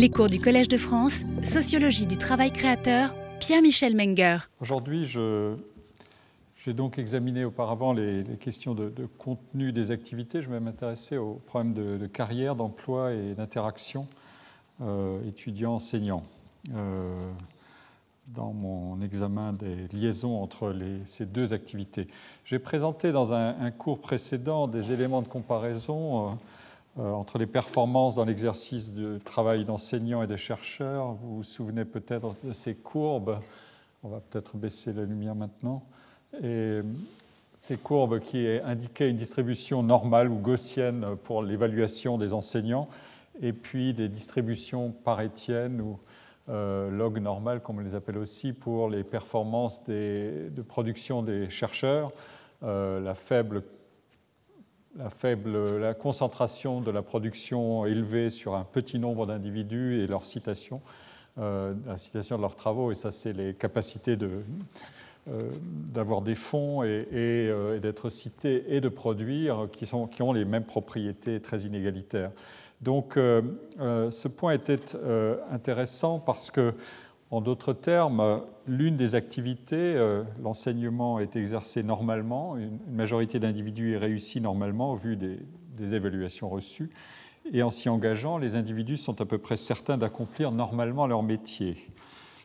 Les cours du Collège de France, Sociologie du travail créateur, Pierre-Michel Menger. Aujourd'hui, j'ai donc examiné auparavant les, questions de, contenu des activités. Je vais m'intéresser aux problèmes de, carrière, d'emploi et d'interaction euh, étudiants-enseignants. Euh, dans mon examen des liaisons entre ces deux activités. J'ai présenté dans un, cours précédent des éléments de comparaison. Euh, entre les performances dans l'exercice du travail d'enseignant et de chercheur. Vous vous souvenez peut-être de ces courbes. On va peut-être baisser la lumière maintenant. Et ces courbes qui indiquaient une distribution normale ou gaussienne pour l'évaluation des enseignants, et puis des distributions parétiennes ou euh, log normal, comme on les appelle aussi, pour les performances de production des chercheurs, euh, la faible la faible la concentration de la production élevée sur un petit nombre d'individus et leur citation, euh, la citation de leurs travaux, et ça c'est les capacités de, euh, d'avoir des fonds et, euh, et, d'être cités et de produire qui, sont, qui ont les mêmes propriétés très inégalitaires. Donc ce point était intéressant parce que en d'autres termes, l'une des activités, euh, l'enseignement est exercé normalement, une majorité d'individus est réussi normalement au vu des, évaluations reçues, et en s'y engageant, les individus sont à peu près certains d'accomplir normalement leur métier.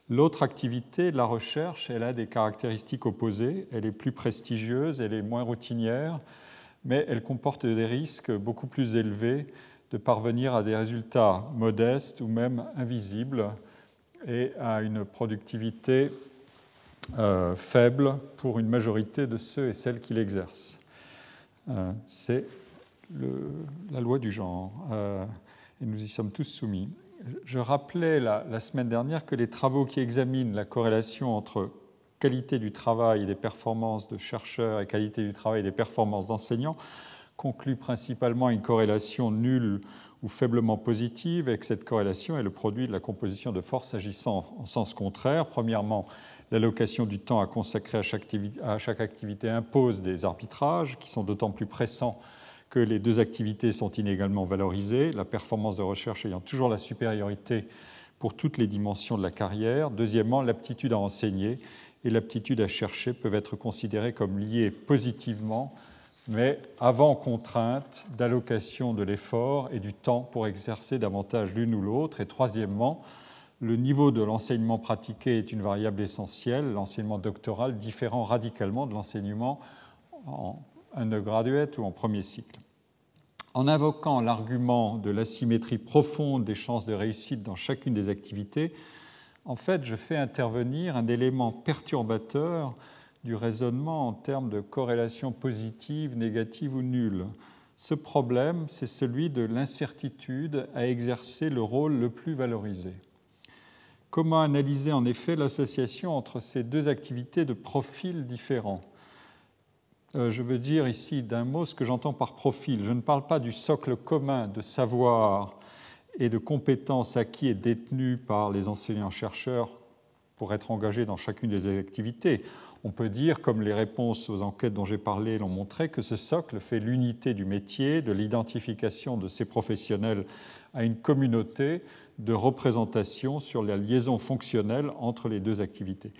L'autre activité, la recherche, elle a des caractéristiques opposées, elle est plus prestigieuse, elle est moins routinière, mais elle comporte des risques beaucoup plus élevés de parvenir à des résultats modestes ou même invisibles et à une productivité euh, faible pour une majorité de ceux et celles qui l'exercent. Euh, c'est la loi du genre, euh, et nous y sommes tous soumis. Je rappelais la, la, semaine dernière que les travaux qui examinent la corrélation entre qualité du travail et des performances de chercheurs et qualité du travail et des performances d'enseignants concluent principalement une corrélation nulle ou faiblement positive, et que cette corrélation est le produit de la composition de forces agissant en sens contraire. Premièrement, l'allocation du temps à consacrer à chaque, activité, à chaque activité impose des arbitrages qui sont d'autant plus pressants que les deux activités sont inégalement valorisées, la performance de recherche ayant toujours la supériorité pour toutes les dimensions de la carrière. Deuxièmement, l'aptitude à enseigner et l'aptitude à chercher peuvent être considérées comme liées positivement mais avant contrainte d'allocation de l'effort et du temps pour exercer davantage l'une ou l'autre. Et troisièmement, le niveau de l'enseignement pratiqué est une variable essentielle, l'enseignement doctoral différent radicalement de l'enseignement en undergraduate ou en premier cycle. En invoquant l'argument de l'asymétrie profonde des chances de réussite dans chacune des activités, en fait, je fais intervenir un élément perturbateur du raisonnement en termes de corrélation positive, négative ou nulle. Ce problème, c'est celui de l'incertitude à exercer le rôle le plus valorisé. Comment analyser en effet l'association entre ces deux activités de profils différents? Euh, Je veux dire ici d'un mot ce que j'entends par profil. Je ne parle pas du socle commun de savoir et de compétences acquis et détenus par les enseignants-chercheurs pour être engagés dans chacune des activités on peut dire, comme les réponses aux enquêtes dont j'ai parlé l'ont montré, que ce socle fait l'unité du métier, de l'identification de ces professionnels à une communauté de représentation sur la liaison fonctionnelle entre les deux activités.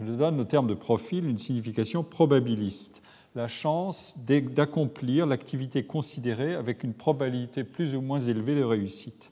Je donne au terme de profil une signification probabiliste, la chance d'accomplir l'activité considérée avec une probabilité plus ou moins élevée de réussite.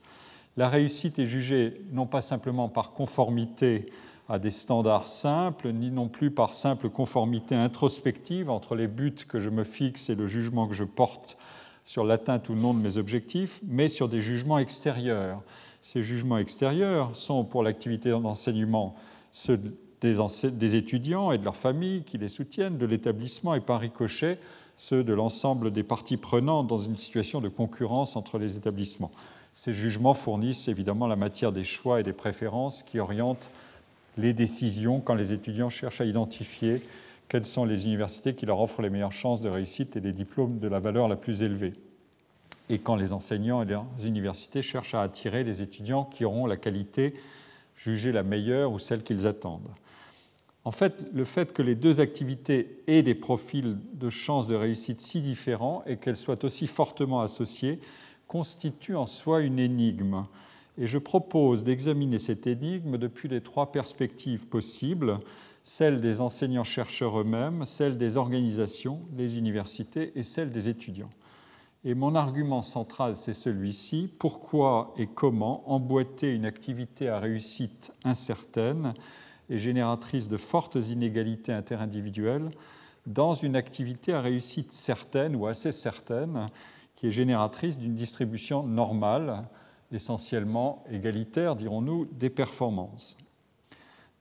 La réussite est jugée non pas simplement par conformité à des standards simples, ni non plus par simple conformité introspective entre les buts que je me fixe et le jugement que je porte sur l'atteinte ou non de mes objectifs, mais sur des jugements extérieurs. Ces jugements extérieurs sont pour l'activité d'enseignement ceux des, étudiants et de leurs familles qui les soutiennent, de l'établissement et par ricochet ceux de l'ensemble des parties prenantes dans une situation de concurrence entre les établissements. Ces jugements fournissent évidemment la matière des choix et des préférences qui orientent les décisions quand les étudiants cherchent à identifier quelles sont les universités qui leur offrent les meilleures chances de réussite et les diplômes de la valeur la plus élevée. Et quand les enseignants et les universités cherchent à attirer les étudiants qui auront la qualité jugée la meilleure ou celle qu'ils attendent. En fait, le fait que les deux activités aient des profils de chances de réussite si différents et qu'elles soient aussi fortement associées constitue en soi une énigme Et je propose d'examiner cette énigme depuis les trois perspectives possibles, celle des enseignants-chercheurs eux-mêmes, celle des organisations, les universités et celle des étudiants. Et mon argument central, c'est celui-ci. Pourquoi et comment emboîter une activité à réussite incertaine et génératrice de fortes inégalités interindividuelles dans une activité à réussite certaine ou assez certaine qui est génératrice d'une distribution normale, essentiellement égalitaire, dirons-nous, des performances.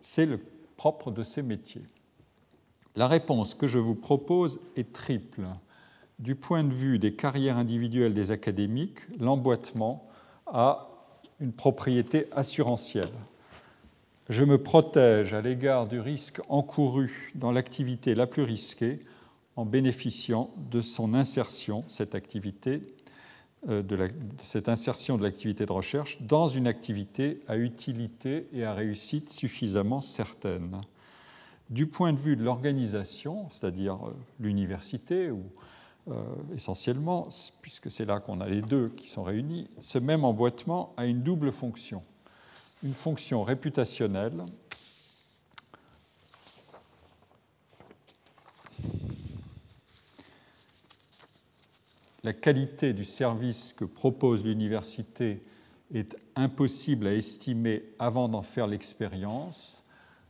C'est le propre de ces métiers. La réponse que je vous propose est triple. Du point de vue des carrières individuelles des académiques, l'emboîtement a une propriété assurantielle. Je me protège à l'égard du risque encouru dans l'activité la plus risquée en bénéficiant de son insertion, cette activité, euh, de, cette insertion de l'activité de recherche dans une activité à utilité et à réussite suffisamment certaine. Du point de vue de l'organisation, c'est-à-dire euh, l'université ou euh, essentiellement, puisque c'est là qu'on a les deux qui sont réunis, ce même emboîtement a une double fonction. Une fonction réputationnelle la qualité du service que propose l'université est impossible à estimer avant d'en faire l'expérience.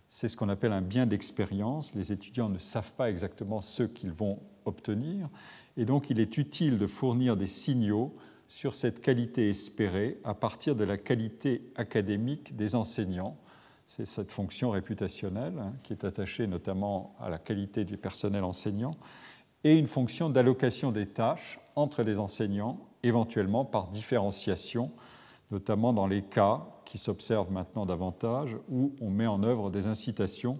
C'est ce qu'on appelle un bien d'expérience. Les étudiants ne savent pas exactement ce qu'ils vont obtenir. Et donc il est utile de fournir des signaux sur cette qualité espérée à partir de la qualité académique des enseignants. C'est cette fonction réputationnelle hein, qui est attachée notamment à la qualité du personnel enseignant et une fonction d'allocation des tâches entre les enseignants, éventuellement par différenciation, notamment dans les cas qui s'observent maintenant davantage, où on met en œuvre des incitations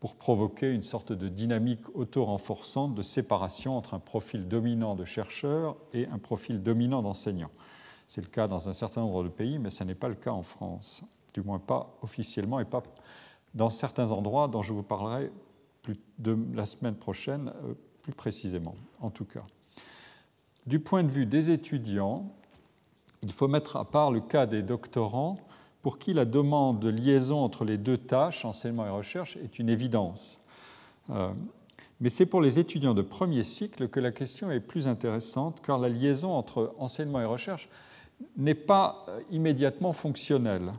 pour provoquer une sorte de dynamique auto-renforçante de séparation entre un profil dominant de chercheur et un profil dominant d'enseignant. C'est le cas dans un certain nombre de pays, mais ce n'est pas le cas en France, du moins pas officiellement et pas dans certains endroits dont je vous parlerai la semaine prochaine euh, plus précisément, en tout cas. Du point de vue des étudiants, il faut mettre à part le cas des doctorants pour qui la demande de liaison entre les deux tâches, enseignement et recherche, est une évidence. Euh, mais c'est pour les étudiants de premier cycle que la question est plus intéressante, car la liaison entre enseignement et recherche n'est pas euh, immédiatement fonctionnelle.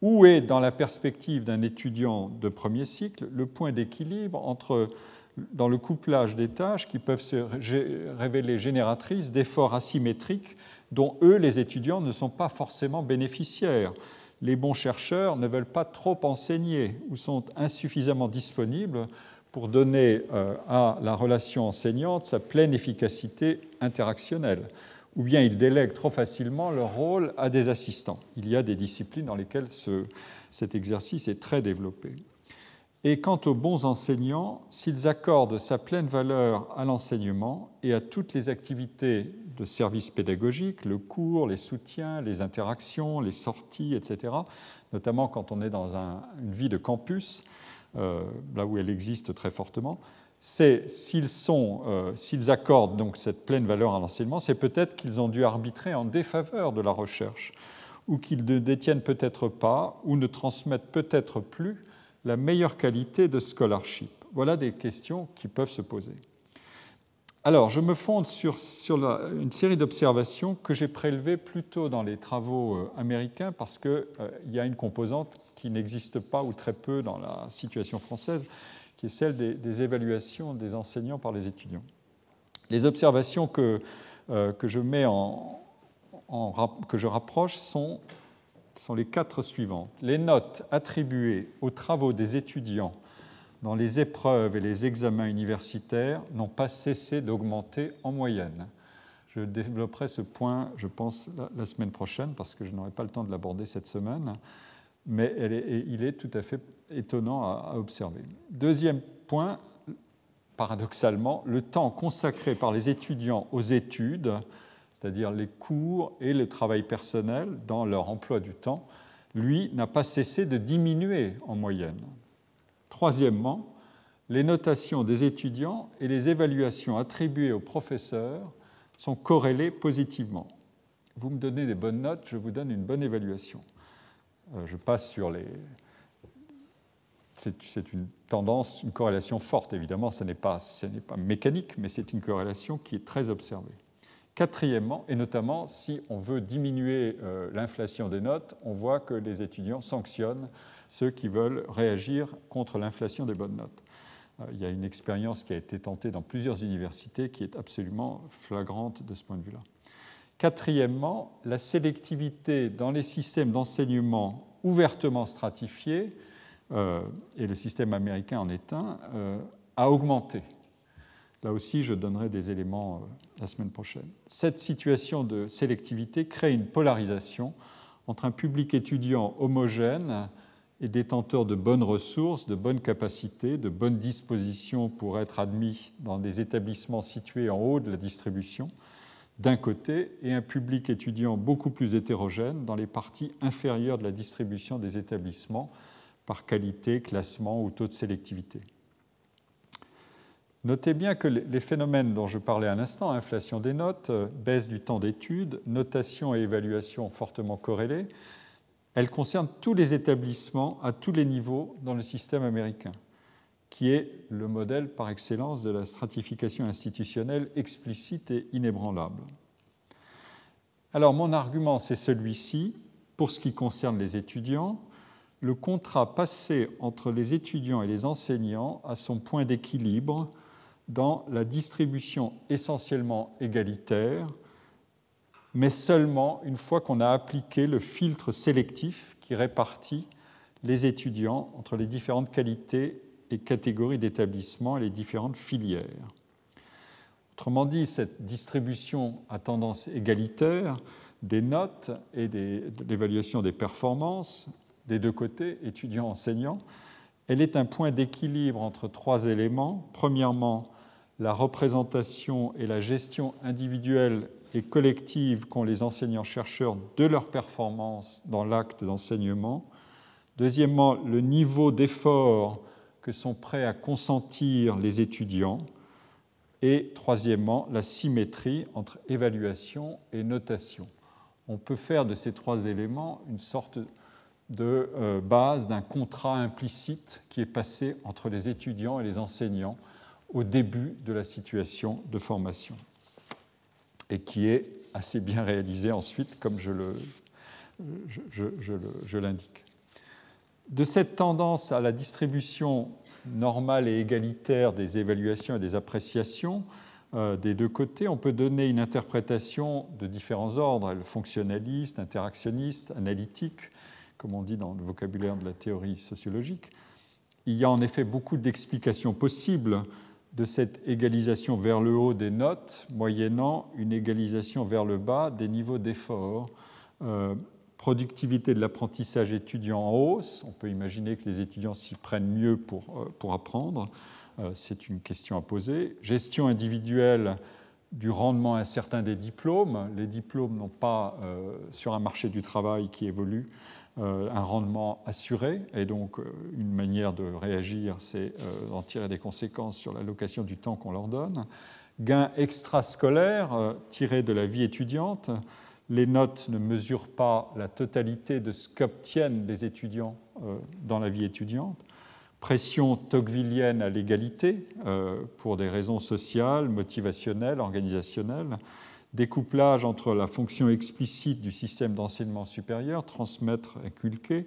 Où est, dans la perspective d'un étudiant de premier cycle, le point d'équilibre entre dans le couplage des tâches qui peuvent se révéler génératrices d'efforts asymétriques dont eux, les étudiants, ne sont pas forcément bénéficiaires. Les bons chercheurs ne veulent pas trop enseigner ou sont insuffisamment disponibles pour donner euh, à la relation enseignante sa pleine efficacité interactionnelle. Ou bien ils délèguent trop facilement leur rôle à des assistants. Il y a des disciplines dans lesquelles cet exercice est très développé. Et quant aux bons enseignants, s'ils accordent sa pleine valeur à l'enseignement et à toutes les activités de service pédagogique, le cours, les soutiens, les interactions, les sorties, etc., notamment quand on est dans une vie de campus, euh, là où elle existe très fortement, c'est s'ils euh, s'ils accordent donc cette pleine valeur à l'enseignement, c'est peut-être qu'ils ont dû arbitrer en défaveur de la recherche, ou qu'ils ne détiennent peut-être pas, ou ne transmettent peut-être plus la meilleure qualité de scholarship Voilà des questions qui peuvent se poser. Alors, je me fonde sur, une série d'observations que j'ai prélevées plutôt dans les travaux euh, américains parce qu'il euh, y a une composante qui n'existe pas ou très peu dans la situation française, qui est celle des, évaluations des enseignants par les étudiants. Les observations que, euh, que je mets en, que je rapproche sont sont les quatre suivantes. Les notes attribuées aux travaux des étudiants dans les épreuves et les examens universitaires n'ont pas cessé d'augmenter en moyenne. Je développerai ce point, je pense, la semaine prochaine, parce que je n'aurai pas le temps de l'aborder cette semaine, mais il est tout à fait étonnant à observer. Deuxième point, paradoxalement, le temps consacré par les étudiants aux études c'est-à-dire les cours et le travail personnel dans leur emploi du temps, lui n'a pas cessé de diminuer en moyenne. Troisièmement, les notations des étudiants et les évaluations attribuées aux professeurs sont corrélées positivement. Vous me donnez des bonnes notes, je vous donne une bonne évaluation. je passe sur les, c'est une tendance, une corrélation forte, évidemment, ce n'est pas, pas, mécanique, mais c'est une corrélation qui est très observée. Quatrièmement, et notamment si on veut diminuer euh, l'inflation des notes, on voit que les étudiants sanctionnent ceux qui veulent réagir contre l'inflation des bonnes notes. Euh, il y a une expérience qui a été tentée dans plusieurs universités qui est absolument flagrante de ce point de vue-là. Quatrièmement, la sélectivité dans les systèmes d'enseignement ouvertement stratifiés euh, et le système américain en est un, a augmenté. Là aussi, je donnerai des éléments euh, la semaine prochaine. Cette situation de sélectivité crée une polarisation entre un public étudiant homogène et détenteur de bonnes ressources, de bonnes capacités, de bonnes dispositions pour être admis dans des établissements situés en haut de la distribution, d'un côté, et un public étudiant beaucoup plus hétérogène dans les parties inférieures de la distribution des établissements, par qualité, classement ou taux de sélectivité. Notez bien que les phénomènes dont je parlais à l'instant, inflation des notes, euh, baisse du temps d'étude, notation et évaluation fortement corrélées, elles concernent tous les établissements à tous les niveaux dans le système américain, qui est le modèle par excellence de la stratification institutionnelle explicite et inébranlable. Alors mon argument, c'est celui-ci, pour ce qui concerne les étudiants, le contrat passé entre les étudiants et les enseignants a son point d'équilibre dans la distribution essentiellement égalitaire, mais seulement une fois qu'on a appliqué le filtre sélectif qui répartit les étudiants entre les différentes qualités et catégories d'établissements et les différentes filières. Autrement dit, cette distribution à tendance égalitaire des notes et de l'évaluation des performances des deux côtés, étudiants-enseignants, elle est un point d'équilibre entre trois éléments. Premièrement, la représentation et la gestion individuelle et collective qu'ont les enseignants-chercheurs de leurs performances dans l'acte d'enseignement. Deuxièmement, le niveau d'effort que sont prêts à consentir les étudiants. Et troisièmement, la symétrie entre évaluation et notation. On peut faire de ces trois éléments une sorte de euh, base d'un contrat implicite qui est passé entre les étudiants et les enseignants au début de la situation de formation et qui est assez bien réalisé ensuite, comme je, l'indique. De cette tendance à la distribution normale et égalitaire des évaluations et des appréciations euh, des deux côtés, on peut donner une interprétation de différents ordres, fonctionnaliste, interactionniste, analytique, comme on dit dans le vocabulaire de la théorie sociologique. Il y a en effet beaucoup d'explications possibles de cette égalisation vers le haut des notes, moyennant une égalisation vers le bas des niveaux d'effort. Euh, productivité de l'apprentissage étudiant en hausse, on peut imaginer que les étudiants s'y prennent mieux pour, euh, pour apprendre, euh, c'est une question à poser. Gestion individuelle du rendement incertain des diplômes, les diplômes n'ont pas, sur un marché du travail qui évolue, un rendement assuré. Et donc, euh, une manière de réagir, c'est euh, d'en tirer des conséquences sur l'allocation du temps qu'on leur donne. Gain extrascolaire tiré de la vie étudiante. Les notes ne mesurent pas la totalité de ce qu'obtiennent les étudiants dans la vie étudiante. Pression tocquevillienne à l'égalité pour des raisons sociales, motivationnelles, organisationnelles découplage entre la fonction explicite du système d'enseignement supérieur, transmettre, inculquer,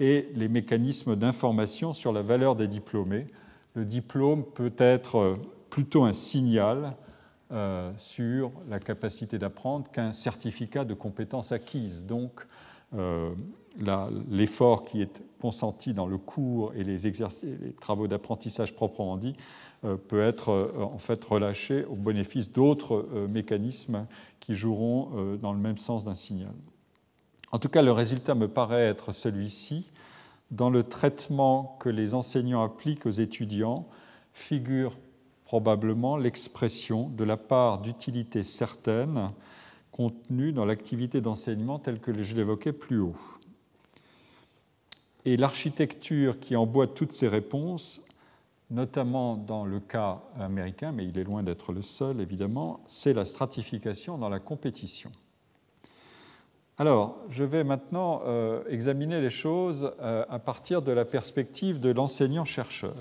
et les mécanismes d'information sur la valeur des diplômés. Le diplôme peut être plutôt un signal euh, sur la capacité d'apprendre qu'un certificat de compétences acquises. Donc, euh, l'effort qui est consenti dans le cours et les, les travaux d'apprentissage proprement dit peut être euh, en fait relâché au bénéfice d'autres euh, mécanismes qui joueront dans le même sens d'un signal. En tout cas, le résultat me paraît être celui-ci. Dans le traitement que les enseignants appliquent aux étudiants, figure probablement l'expression de la part d'utilité certaine contenue dans l'activité d'enseignement telle que je l'évoquais plus haut. Et l'architecture qui emboîte toutes ces réponses notamment dans le cas américain, mais il est loin d'être le seul évidemment, c'est la stratification dans la compétition. Alors, je vais maintenant euh, examiner les choses euh, à partir de la perspective de l'enseignant-chercheur.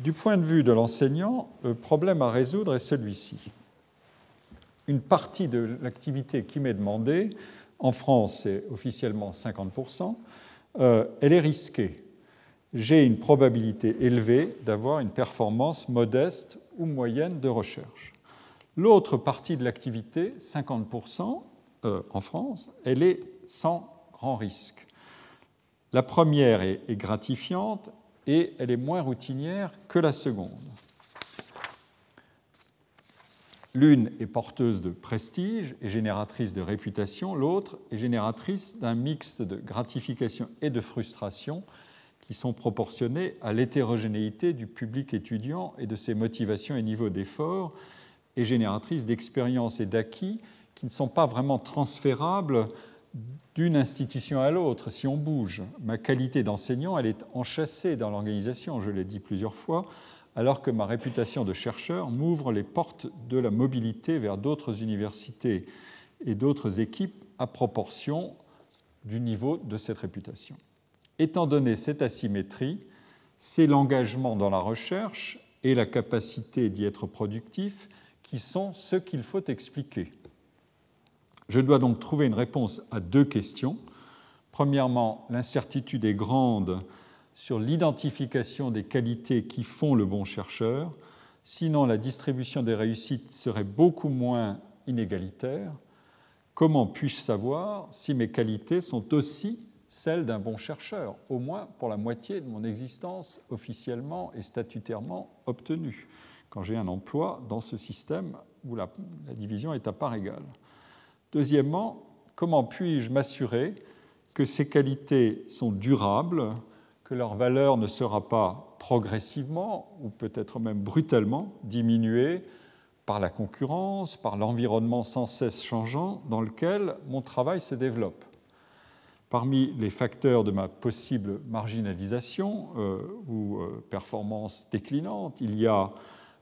Du point de vue de l'enseignant, le problème à résoudre est celui-ci. Une partie de l'activité qui m'est demandée, en France c'est officiellement 50%, euh, elle est risquée. J'ai une probabilité élevée d'avoir une performance modeste ou moyenne de recherche. L'autre partie de l'activité, 50%, euh, en France, elle est sans grand risque. La première est, est gratifiante et elle est moins routinière que la seconde. L'une est porteuse de prestige et génératrice de réputation, l'autre est génératrice d'un mixte de gratification et de frustration qui sont proportionnés à l'hétérogénéité du public étudiant et de ses motivations et niveaux d'effort, et génératrice d'expériences et d'acquis qui ne sont pas vraiment transférables d'une institution à l'autre si on bouge. Ma qualité d'enseignant, elle est enchâssée dans l'organisation, je l'ai dit plusieurs fois, alors que ma réputation de chercheur m'ouvre les portes de la mobilité vers d'autres universités et d'autres équipes à proportion du niveau de cette réputation. Étant donné cette asymétrie, c'est l'engagement dans la recherche et la capacité d'y être productif qui sont ce qu'il faut expliquer. Je dois donc trouver une réponse à deux questions. Premièrement, l'incertitude est grande sur l'identification des qualités qui font le bon chercheur, sinon la distribution des réussites serait beaucoup moins inégalitaire. Comment puis-je savoir si mes qualités sont aussi celles d'un bon chercheur, au moins pour la moitié de mon existence officiellement et statutairement obtenue, quand j'ai un emploi dans ce système où la, la division est à part égale Deuxièmement, comment puis-je m'assurer que ces qualités sont durables, que leur valeur ne sera pas progressivement ou peut-être même brutalement diminuée par la concurrence, par l'environnement sans cesse changeant dans lequel mon travail se développe? Parmi les facteurs de ma possible marginalisation euh, ou euh, performance déclinante, il y a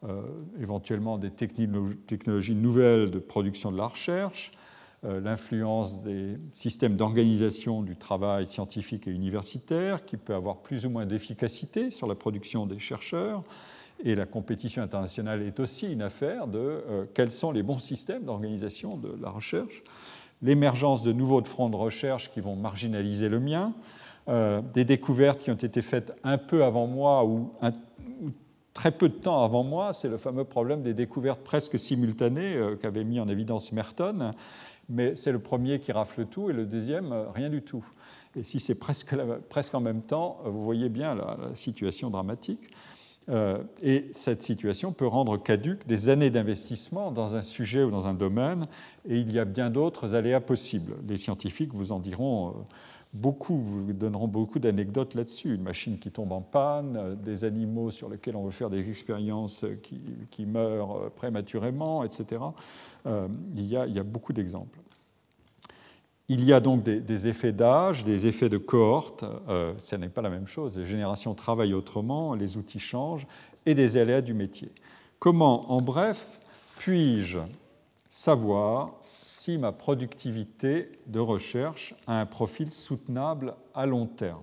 euh, éventuellement des technologies nouvelles de production de la recherche, l'influence des systèmes d'organisation du travail scientifique et universitaire, qui peut avoir plus ou moins d'efficacité sur la production des chercheurs. Et la compétition internationale est aussi une affaire de quels sont les bons systèmes d'organisation de la recherche. L'émergence de nouveaux fronts de recherche qui vont marginaliser le mien, euh, des découvertes qui ont été faites un peu avant moi ou, très peu de temps avant moi, c'est le fameux problème des découvertes presque simultanées qu'avait mis en évidence Merton mais c'est le premier qui rafle tout et le deuxième, euh, rien du tout. Et si c'est presque, presque, en même temps, euh, vous voyez bien la, situation dramatique. Euh, et cette situation peut rendre caduque des années d'investissement dans un sujet ou dans un domaine, et il y a bien d'autres aléas possibles. Les scientifiques vous en diront beaucoup, vous donneront beaucoup d'anecdotes là-dessus. Une machine qui tombe en panne, des animaux sur lesquels on veut faire des expériences qui, meurent prématurément, etc. Euh, il, y a, beaucoup d'exemples. Il y a donc des, effets d'âge, des effets de cohorte. Euh, ce n'est pas la même chose. Les générations travaillent autrement, les outils changent, et des aléas du métier. Comment, en bref, puis-je savoir si ma productivité de recherche a un profil soutenable à long terme?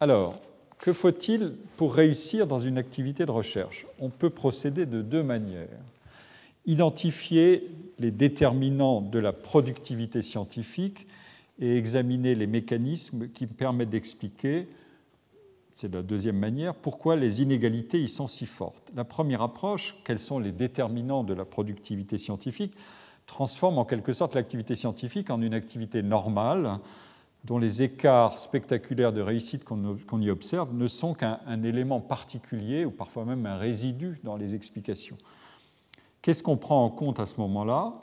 Alors, que faut-il pour réussir dans une activité de recherche? On peut procéder de deux manières identifier les déterminants de la productivité scientifique et examiner les mécanismes qui permettent d'expliquer, c'est la deuxième manière, pourquoi les inégalités y sont si fortes. La première approche, quels sont les déterminants de la productivité scientifique, transforme en quelque sorte l'activité scientifique en une activité normale dont les écarts spectaculaires de réussite qu'on y observe ne sont qu'un élément particulier ou parfois même un résidu dans les explications. Qu'est-ce qu'on prend en compte à ce moment-là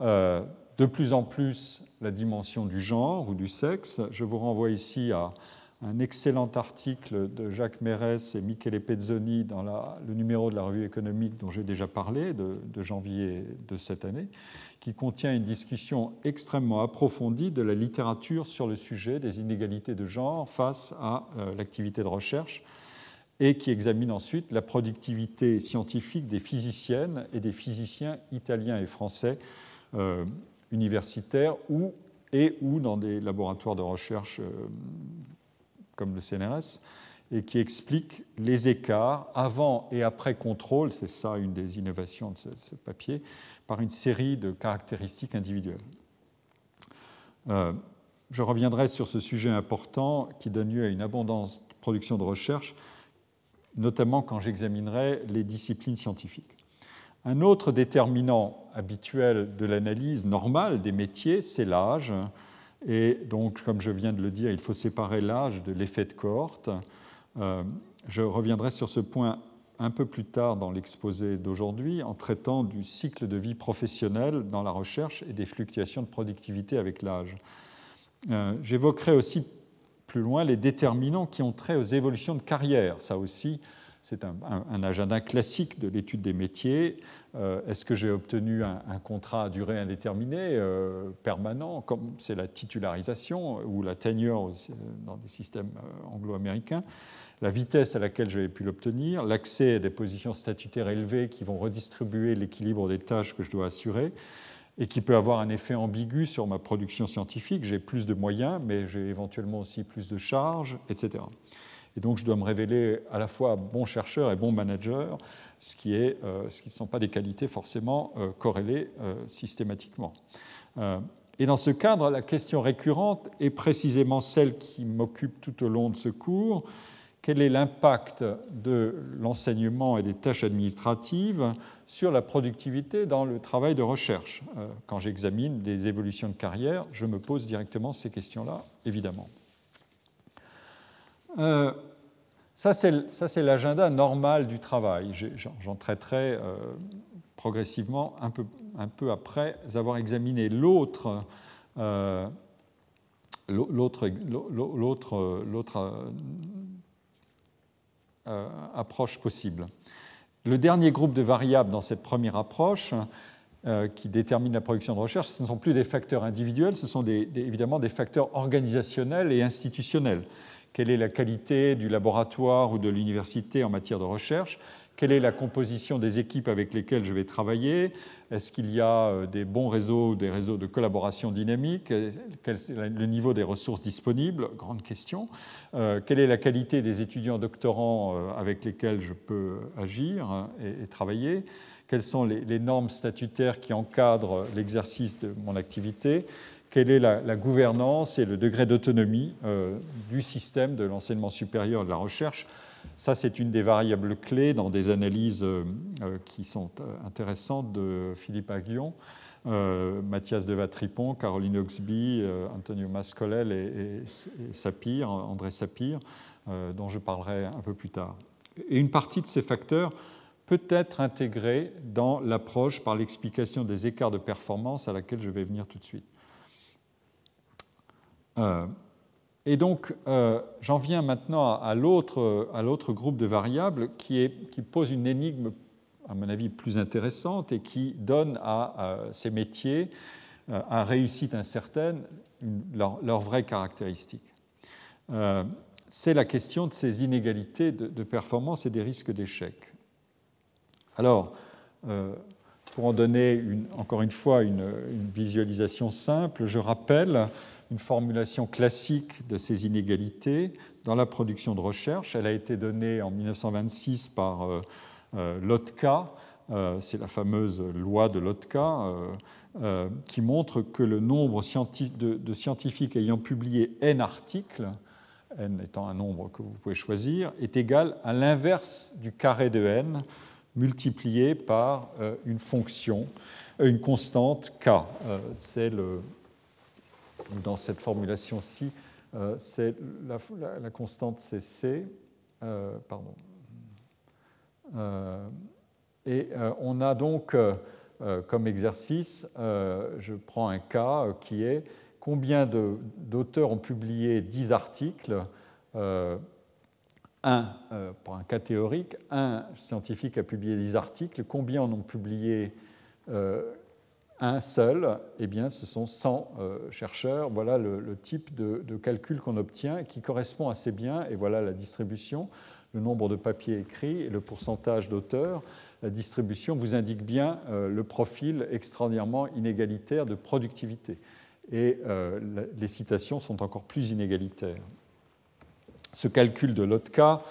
euh, De plus en plus la dimension du genre ou du sexe. Je vous renvoie ici à un excellent article de Jacques Mérès et Michele Pezzoni dans le numéro de la revue économique dont j'ai déjà parlé, de, janvier de cette année, qui contient une discussion extrêmement approfondie de la littérature sur le sujet des inégalités de genre face à euh, l'activité de recherche et qui examine ensuite la productivité scientifique des physiciennes et des physiciens italiens et français, euh, universitaires ou, et ou dans des laboratoires de recherche comme le CNRS, et qui explique les écarts avant et après contrôle, c'est ça une des innovations de ce, papier, par une série de caractéristiques individuelles. Euh, je reviendrai sur ce sujet important qui donne lieu à une abondance de production de recherche, notamment quand j'examinerai les disciplines scientifiques. Un autre déterminant habituel de l'analyse normale des métiers, c'est l'âge. Et donc, comme je viens de le dire, il faut séparer l'âge de l'effet de cohorte. Euh, je reviendrai sur ce point un peu plus tard dans l'exposé d'aujourd'hui en traitant du cycle de vie professionnelle dans la recherche et des fluctuations de productivité avec l'âge. Euh, j'évoquerai aussi plus loin les déterminants qui ont trait aux évolutions de carrière. Ça aussi, c'est un, agenda classique de l'étude des métiers. Euh, est-ce que j'ai obtenu un, contrat à durée indéterminée, permanent, comme c'est la titularisation ou la tenure dans des systèmes anglo-américains la vitesse à laquelle j'avais pu l'obtenir, l'accès à des positions statutaires élevées qui vont redistribuer l'équilibre des tâches que je dois assurer et qui peut avoir un effet ambigu sur ma production scientifique. J'ai plus de moyens, mais j'ai éventuellement aussi plus de charges, etc. Et donc je dois me révéler à la fois bon chercheur et bon manager, ce qui, est, euh, ce qui ne sont pas des qualités forcément euh, corrélées euh, systématiquement. et dans ce cadre, la question récurrente est précisément celle qui m'occupe tout au long de ce cours, quel est l'impact de l'enseignement et des tâches administratives sur la productivité dans le travail de recherche? Euh, quand j'examine les évolutions de carrière, je me pose directement ces questions-là, évidemment. Euh, ça, c'est l'agenda normal du travail. J'en traiterai euh, progressivement un peu, un peu, après avoir examiné l'autre l'autre euh, approche possible. Le dernier groupe de variables dans cette première approche euh, qui détermine la production de recherche, ce ne sont plus des facteurs individuels, ce sont évidemment des facteurs organisationnels et institutionnels. Quelle est la qualité du laboratoire ou de l'université en matière de recherche? Quelle est la composition des équipes avec lesquelles je vais travailler? Est-ce qu'il y a euh, des bons réseaux, des réseaux de collaboration dynamique Quel est le niveau des ressources disponibles? Grande question. Euh, quelle est la qualité des étudiants doctorants euh, avec lesquels je peux agir et, travailler? Quelles sont les, normes statutaires qui encadrent l'exercice de mon activité? Quelle est la, gouvernance et le degré d'autonomie du système de l'enseignement supérieur et de la recherche? Ça, c'est une des variables clés dans des analyses euh, euh, qui sont euh, intéressantes de Philippe Aguillon, Mathias de Vatripon, Caroline Oxby, Antonio Mascolel et, Sapir, André Sapir, dont je parlerai un peu plus tard. Et une partie de ces facteurs peut être intégrée dans l'approche par l'explication des écarts de performance à laquelle je vais venir tout de suite. Et donc, euh, j'en viens maintenant à, l'autre groupe de variables qui, pose une énigme, à mon avis, plus intéressante et qui donne à, ces métiers, euh, à réussite incertaine, leurs leur vraies caractéristiques. Euh, c'est la question de ces inégalités de, performance et des risques d'échec. Alors, pour en donner encore une fois une, visualisation simple, je rappelle une formulation classique de ces inégalités dans la production de recherche. Elle a été donnée en 1926 par euh, euh, Lotka, euh, c'est la fameuse loi de Lotka, qui montre que le nombre de, scientifiques ayant publié n articles, n étant un nombre que vous pouvez choisir, est égal à l'inverse du carré de n multiplié par une fonction, une constante k. c'est le, dans cette formulation-ci, euh, c'est la, constante c'est C. Euh, pardon. Euh, et on a donc comme exercice, je prends un cas qui est combien d'auteurs ont publié 10 articles un, pour un cas théorique, un scientifique a publié 10 articles, combien en ont publié un seul, eh bien, ce sont 100 euh, chercheurs. Voilà le, type de, calcul qu'on obtient qui correspond assez bien, et voilà la distribution, le nombre de papiers écrits et le pourcentage d'auteurs. la distribution vous indique bien le profil extraordinairement inégalitaire de productivité. Et les citations sont encore plus inégalitaires. Ce calcul de Lotka,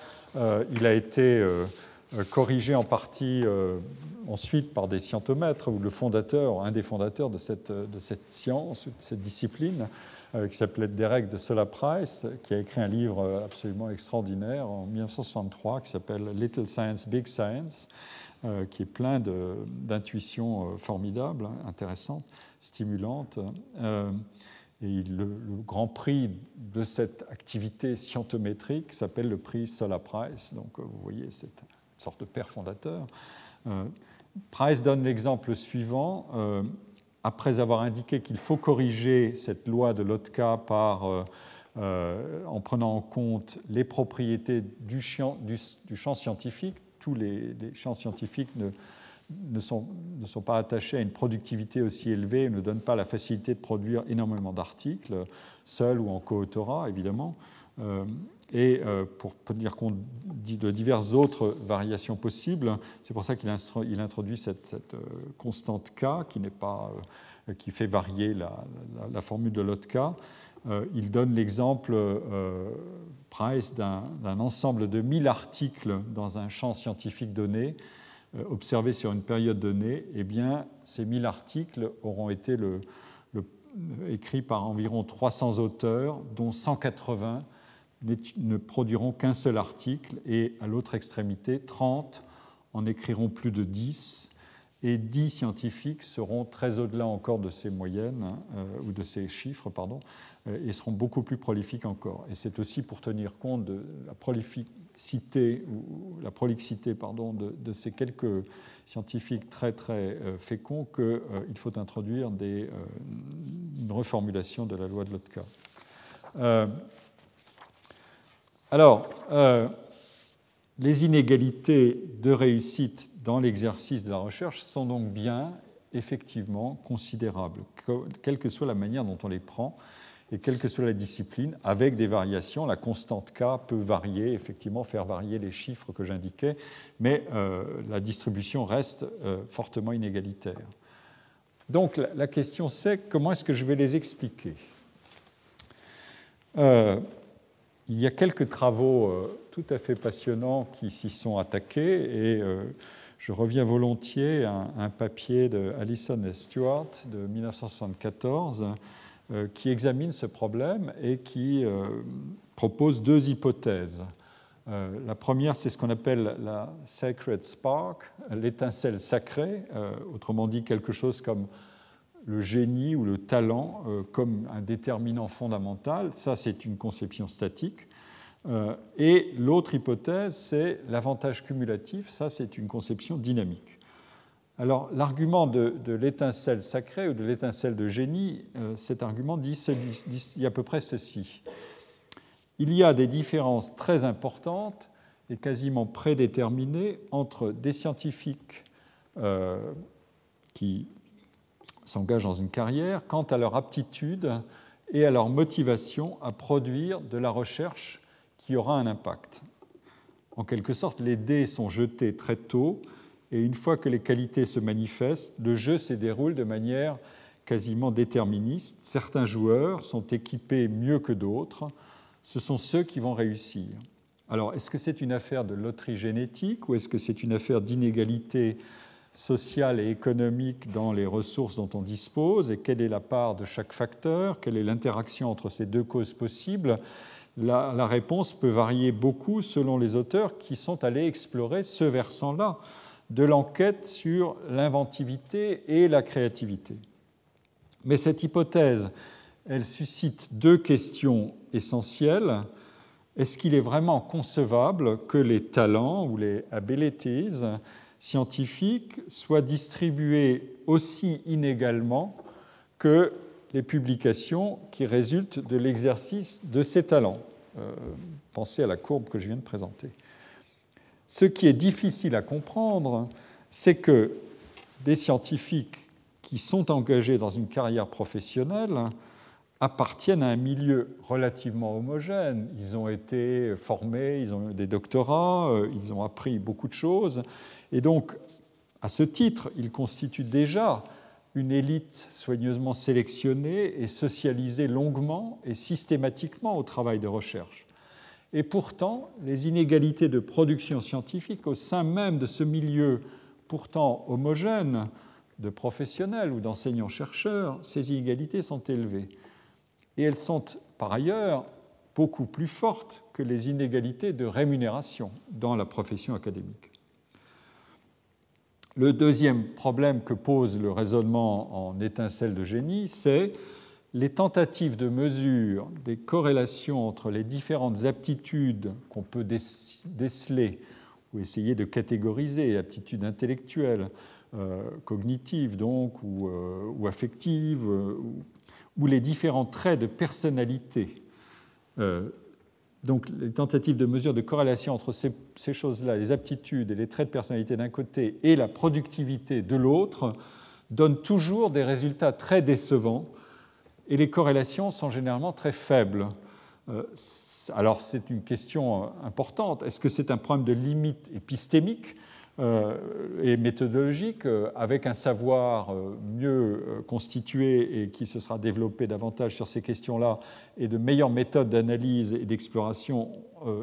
il a été corrigé en partie ensuite par des scientomètres, ou le fondateur, un des fondateurs de cette, de cette science, de cette discipline, euh, qui s'appelait Derek de Sola Price, qui a écrit un livre absolument extraordinaire en 1963 qui s'appelle Little Science, Big Science, euh, qui est plein d'intuitions euh, formidables, hein, intéressantes, stimulantes. et le, grand prix de cette activité scientométrique s'appelle le prix Sola Price. Donc vous voyez, c'est sorte de père fondateur. Price donne l'exemple suivant après avoir indiqué qu'il faut corriger cette loi de Lotka par, euh, euh, en prenant en compte les propriétés du champ, scientifique, tous les, champs scientifiques ne, ne, sont, ne, sont, pas attachés à une productivité aussi élevée, ne donnent pas la facilité de produire énormément d'articles, seuls ou en coautorat évidemment. Euh, et pour tenir compte de diverses autres variations possibles. C'est pour ça qu'il introduit cette, constante K qui pas qui fait varier la, formule de Lotka. Euh, il donne l'exemple euh, Price d'un ensemble de 1000 articles dans un champ scientifique donné, euh, observés sur une période donnée. Eh bien, ces 1000 articles auront été écrits par environ 300 auteurs, dont 180 ne produiront qu'un seul article, et à l'autre extrémité, 30 en écriront plus de 10 et 10 scientifiques seront très au-delà encore de ces moyennes, euh, ou de ces chiffres, pardon, euh, et seront beaucoup plus prolifiques encore. Et c'est aussi pour tenir compte de la prolificité, ou la prolixité pardon, de, ces quelques scientifiques très très euh, féconds qu'il faut introduire une reformulation de la loi de Lotka. Alors, les inégalités de réussite dans l'exercice de la recherche sont donc bien effectivement considérables, quelle que soit la manière dont on les prend et quelle que soit la discipline, avec des variations. La constante K peut varier, effectivement, faire varier les chiffres que j'indiquais, mais euh, la distribution reste euh, fortement inégalitaire. Donc la, question c'est comment est-ce que je vais les expliquer? Euh, Il y a quelques travaux tout à fait passionnants qui s'y sont attaqués et je reviens volontiers à un papier de Allison et Stewart de 1974 euh, qui examine ce problème et qui euh, propose deux hypothèses. Euh, la première, c'est ce qu'on appelle la sacred spark, l'étincelle sacrée, autrement dit quelque chose comme le génie ou le talent comme un déterminant fondamental. Ça, c'est une conception statique. Euh, et l'autre hypothèse, c'est l'avantage cumulatif. Ça, c'est une conception dynamique. Alors, l'argument de, l'étincelle sacrée ou de l'étincelle de génie, euh, cet argument dit, dit, à peu près ceci. Il y a des différences très importantes et quasiment prédéterminées entre des scientifiques euh, qui s'engagent dans une carrière quant à leur aptitude et à leur motivation à produire de la recherche qui aura un impact. En quelque sorte, les dés sont jetés très tôt, et une fois que les qualités se manifestent, le jeu se déroule de manière quasiment déterministe. Certains joueurs sont équipés mieux que d'autres. Ce sont ceux qui vont réussir. Alors, est-ce que c'est une affaire de loterie génétique ou est-ce que c'est une affaire d'inégalité sociale et économique dans les ressources dont on dispose et quelle est la part de chaque facteur, quelle est l'interaction entre ces deux causes possibles la, réponse peut varier beaucoup selon les auteurs qui sont allés explorer ce versant-là de l'enquête sur l'inventivité et la créativité. Mais cette hypothèse, elle suscite deux questions essentielles. Est-ce qu'il est vraiment concevable que les talents ou les abilities scientifiques soient distribués aussi inégalement que les publications qui résultent de l'exercice de ces talents. Euh, pensez à la courbe que je viens de présenter. Ce qui est difficile à comprendre, c'est que des scientifiques qui sont engagés dans une carrière professionnelle appartiennent à un milieu relativement homogène. Ils ont été formés, ils ont eu des doctorats, euh, ils ont appris beaucoup de choses. Et donc, À ce titre, ils constituent déjà une élite soigneusement sélectionnée et socialisée longuement et systématiquement au travail de recherche. Et pourtant, les inégalités de production scientifique au sein même de ce milieu pourtant homogène de professionnels ou d'enseignants-chercheurs, ces inégalités sont élevées. Et elles sont par ailleurs beaucoup plus fortes que les inégalités de rémunération dans la profession académique. Le deuxième problème que pose le raisonnement en étincelle de génie, c'est les tentatives de mesure des corrélations entre les différentes aptitudes qu'on peut déceler ou essayer de catégoriser, aptitudes intellectuelles, euh, cognitives donc, ou, euh, affectives, euh, ou, les différents traits de personnalité. donc les tentatives de mesure de corrélation entre ces, choses-là, les aptitudes et les traits de personnalité d'un côté et la productivité de l'autre, donnent toujours des résultats très décevants et les corrélations sont généralement très faibles. Alors c'est une question importante. Est-ce que c'est un problème de limite épistémique? euh, et méthodologique, euh, avec un savoir euh, mieux constitué et qui se sera développé davantage sur ces questions-là, et de meilleures méthodes d'analyse et d'exploration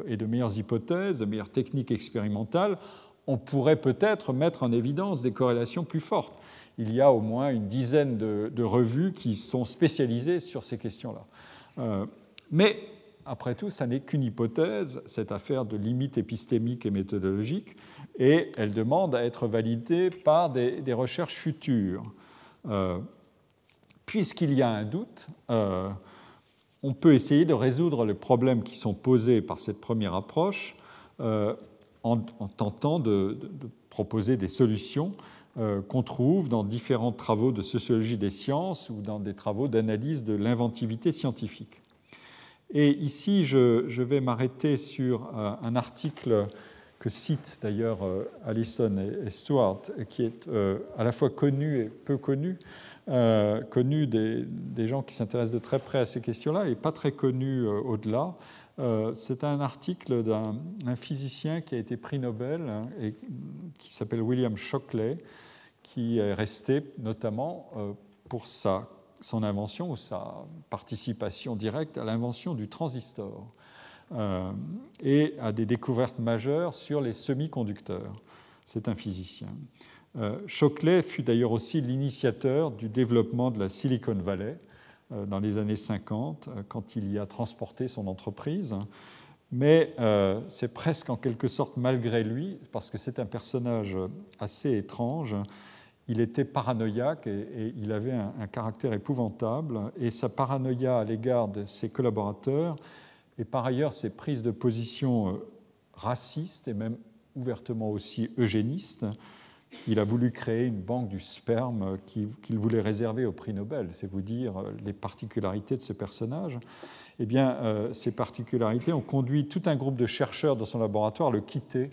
et de meilleures hypothèses, de meilleures techniques expérimentales, on pourrait peut-être mettre en évidence des corrélations plus fortes. Il y a au moins une dizaine de, revues qui sont spécialisées sur ces questions-là. mais après tout, ça n'est qu'une hypothèse, cette affaire de limite épistémique et méthodologique, et elle demande à être validée par des, recherches futures. Euh, puisqu'il y a un doute, euh, on peut essayer de résoudre les problèmes qui sont posés par cette première approche euh, en, tentant de, proposer des solutions qu'on trouve dans différents travaux de sociologie des sciences ou dans des travaux d'analyse de l'inventivité scientifique. Et ici, je, vais m'arrêter sur un article que citent d'ailleurs euh, Allison et Stuart, qui est euh, à la fois connu et peu connu, connu des, gens qui s'intéressent de très près à ces questions-là et pas très connu au-delà. C'est un article d'un physicien qui a été prix Nobel hein, et qui s'appelle William Shockley, qui est resté notamment pour sa son invention ou sa participation directe à l'invention du transistor euh, et à des découvertes majeures sur les semi-conducteurs. C'est un physicien. Euh, Shockley fut d'ailleurs aussi l'initiateur du développement de la Silicon Valley euh, dans les années 50, quand il y a transporté son entreprise. Mais c'est presque en quelque sorte malgré lui, parce que c'est un personnage assez étrange, il était paranoïaque et, il avait un, caractère épouvantable. Et sa paranoïa à l'égard de ses collaborateurs et par ailleurs ses prises de position euh, racistes et même ouvertement aussi eugénistes, il a voulu créer une banque du sperme qu'il voulait réserver au prix Nobel. C'est vous dire euh, les particularités de ce personnage. Eh bien, euh, ces particularités ont conduit tout un groupe de chercheurs dans son laboratoire à le quitter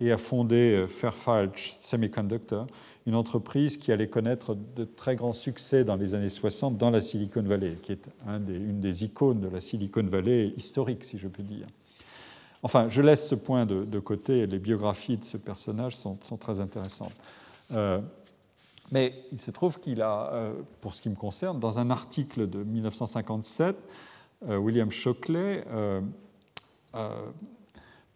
et à fonder Fairfax Semiconductor, une entreprise qui allait connaître de très grands succès dans les années 60 dans la Silicon Valley, qui est une des icônes de la Silicon Valley historique, si je puis dire. Enfin, je laisse ce point de, côté, les biographies de ce personnage sont, très intéressantes. Euh, mais il se trouve qu'il a, euh, pour ce qui me concerne, dans un article de 1957, euh, William Shockley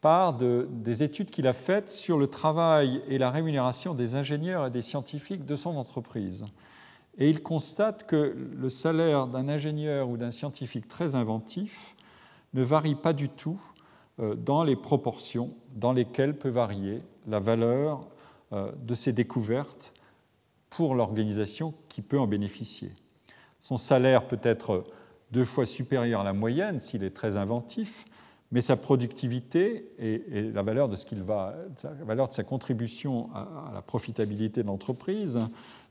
par des études qu'il a faites sur le travail et la rémunération des ingénieurs et des scientifiques de son entreprise. Et il constate que le salaire d'un ingénieur ou d'un scientifique très inventif ne varie pas du tout euh, dans les proportions dans lesquelles peut varier la valeur euh, de ses découvertes pour l'organisation qui peut en bénéficier. Son salaire peut être deux fois supérieur à la moyenne s'il est très inventif, mais sa productivité et, la valeur de ce qu'il va, la valeur de sa contribution à, la profitabilité de l'entreprise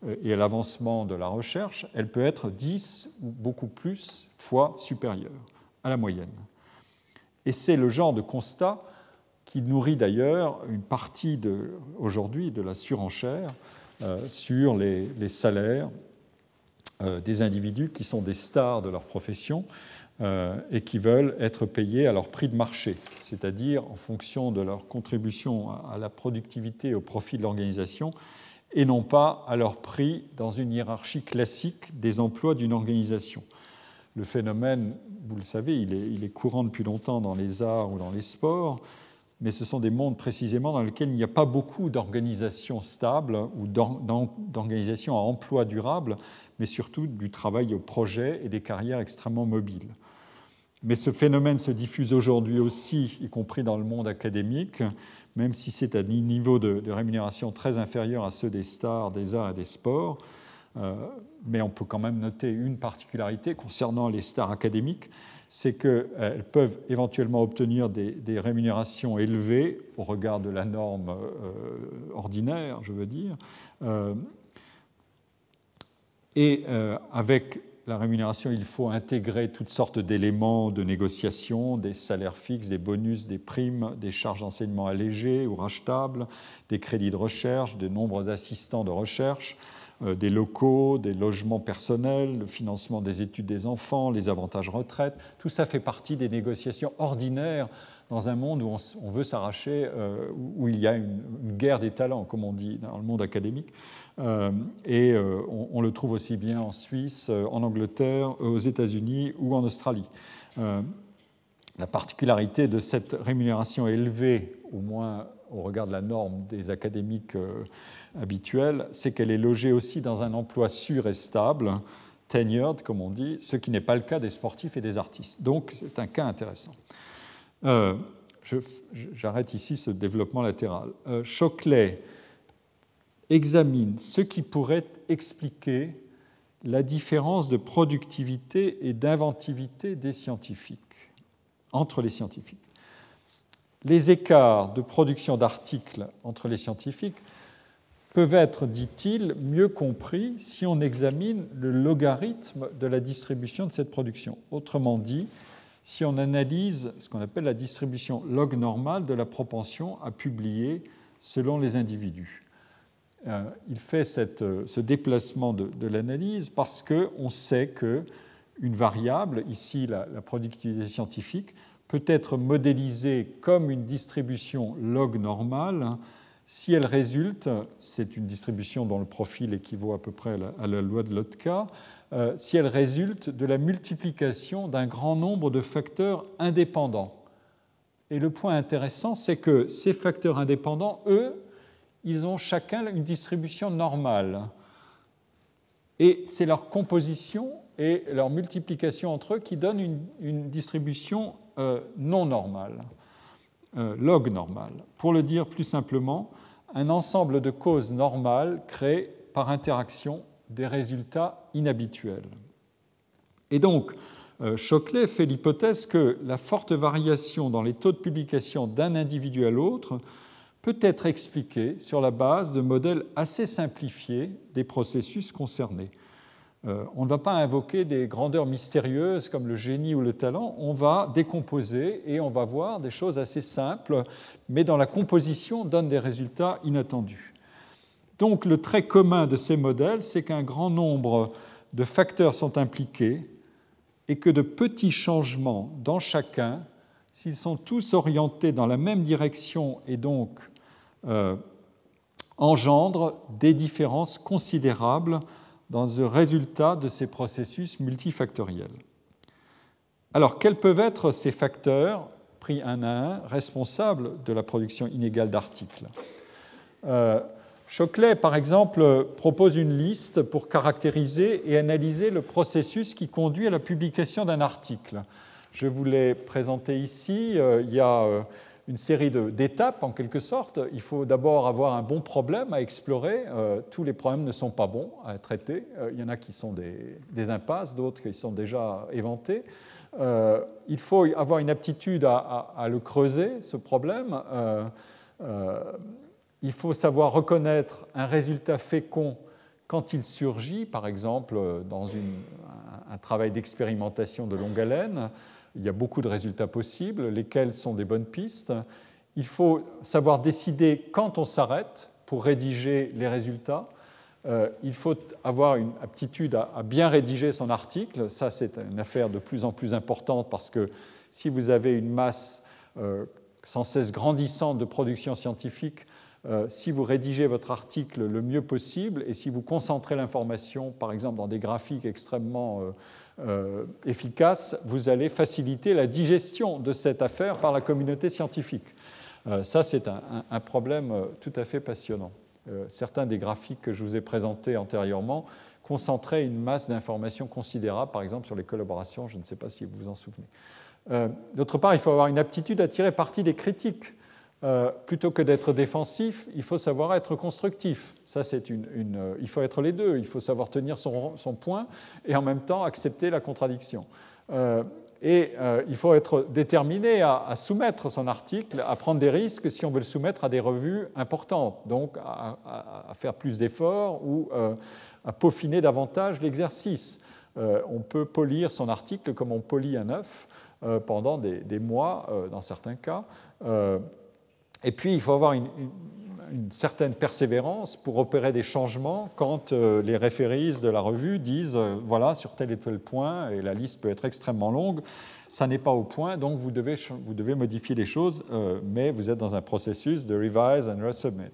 euh, et à l'avancement de la recherche, elle peut être 10 ou beaucoup plus fois supérieure à la moyenne. Et c'est le genre de constat qui nourrit d'ailleurs une partie aujourd'hui de la surenchère euh, sur les, salaires euh, des individus qui sont des stars de leur profession et qui veulent être payés à leur prix de marché, c'est-à-dire en fonction de leur contribution à la productivité et au profit de l'organisation, et non pas à leur prix dans une hiérarchie classique des emplois d'une organisation. Le phénomène, vous le savez, il est, il est, courant depuis longtemps dans les arts ou dans les sports, mais ce sont des mondes précisément dans lesquels il n'y a pas beaucoup d'organisations stables ou d'organisations à emploi durable, mais surtout du travail au projet et des carrières extrêmement mobiles. Mais ce phénomène se diffuse aujourd'hui aussi, y compris dans le monde académique, même si c'est à un niveau de, rémunération très inférieur à ceux des stars, des arts et des sports. Euh, mais on peut quand même noter une particularité concernant les stars académiques, c'est qu'elles peuvent éventuellement obtenir des, rémunérations élevées au regard de la norme euh, ordinaire, je veux dire, euh, et avec la rémunération, il faut intégrer toutes sortes d'éléments de négociation, des salaires fixes, des bonus, des primes, des charges d'enseignement allégées ou rachetables, des crédits de recherche, des nombres d'assistants de recherche, euh, des locaux, des logements personnels, le financement des études des enfants, les avantages retraite. Tout ça fait partie des négociations ordinaires dans un monde où on, veut s'arracher, euh, où il y a une, guerre des talents, comme on dit dans le monde académique. Euh, et euh, on, le trouve aussi bien en Suisse, en Angleterre, aux États-Unis ou en Australie. la particularité de cette rémunération élevée, au moins au regard de la norme des académiques habituels, c'est qu'elle est logée aussi dans un emploi sûr et stable, tenured comme on dit, ce qui n'est pas le cas des sportifs et des artistes. Donc c'est un cas intéressant. Euh, j'arrête ici ce développement latéral. Euh, Choclet examine ce qui pourrait expliquer la différence de productivité et d'inventivité des scientifiques, entre les scientifiques. Les écarts de production d'articles entre les scientifiques peuvent être, dit-il, mieux compris si on examine le logarithme de la distribution de cette production. Autrement dit, si on analyse ce qu'on appelle la distribution log normale de la propension à publier selon les individus. Euh, il fait ce déplacement de, l'analyse parce qu'on sait qu'une variable, ici la, la, productivité scientifique, peut être modélisée comme une distribution log normale si elle résulte, c'est une distribution dont le profil équivaut à peu près à la loi de Lotka, euh, si elle résulte de la multiplication d'un grand nombre de facteurs indépendants. Et le point intéressant, c'est que ces facteurs indépendants, eux, ils ont chacun une distribution normale. Et c'est leur composition et leur multiplication entre eux qui donnent une, distribution euh, non normale, euh, log normale. Pour le dire plus simplement, un ensemble de causes normales créées par interaction des résultats inhabituels. Et donc, euh, Choclet fait l'hypothèse que la forte variation dans les taux de publication d'un individu à l'autre peut être expliquée sur la base de modèles assez simplifiés des processus concernés. Euh, on ne va pas invoquer des grandeurs mystérieuses comme le génie ou le talent, on va décomposer et on va voir des choses assez simples, mais dans la composition donne des résultats inattendus. Donc le trait commun de ces modèles, c'est qu'un grand nombre de facteurs sont impliqués et que de petits changements dans chacun, s'ils sont tous orientés dans la même direction et donc euh, engendrent des différences considérables dans le résultat de ces processus multifactoriels. Alors, quels peuvent être ces facteurs, pris un à un, responsables de la production inégale d'articles? Euh, Choclet, par exemple, propose une liste pour caractériser et analyser le processus qui conduit à la publication d'un article. Je vous l'ai présenté ici. Euh, il y a euh, une série d'étapes, en quelque sorte. Il faut d'abord avoir un bon problème à explorer. Euh, tous les problèmes ne sont pas bons à traiter. il y en a qui sont des, impasses, d'autres qui sont déjà éventés. il faut avoir une aptitude à, à le creuser, ce problème il faut savoir reconnaître un résultat fécond quand il surgit, par exemple dans un travail d'expérimentation de longue haleine. Il y a beaucoup de résultats possibles, lesquels sont des bonnes pistes. Il faut savoir décider quand on s'arrête pour rédiger les résultats. Euh, il faut avoir une aptitude à, bien rédiger son article. Ça, c'est une affaire de plus en plus importante parce que si vous avez une masse euh, sans cesse grandissante de production scientifique, si vous rédigez votre article le mieux possible et si vous concentrez l'information, par exemple, dans des graphiques extrêmement efficaces, vous allez faciliter la digestion de cette affaire par la communauté scientifique. ça, c'est un, problème tout à fait passionnant. certains des graphiques que je vous ai présentés antérieurement concentrer une masse d'informations considérable, par exemple sur les collaborations, je ne sais pas si vous vous en souvenez. Euh, d'autre part, il faut avoir une aptitude à tirer parti des critiques. Euh, plutôt que d'être défensif, il faut savoir être constructif. Ça, c'est une, euh, il faut être les deux. Il faut savoir tenir son, point et en même temps accepter la contradiction. et il faut être déterminé à, soumettre son article, à prendre des risques si on veut le soumettre à des revues importantes, donc à, faire plus d'efforts ou à peaufiner davantage l'exercice. Euh, on peut polir son article comme on polit un œuf euh, pendant des, mois, euh, dans certains cas. Et puis, il faut avoir une, certaine persévérance pour opérer des changements quand les référistes de la revue disent voilà, sur tel et tel point, et la liste peut être extrêmement longue, ça n'est pas au point, donc vous devez, vous devez modifier les choses, mais vous êtes dans un processus de revise and resubmit.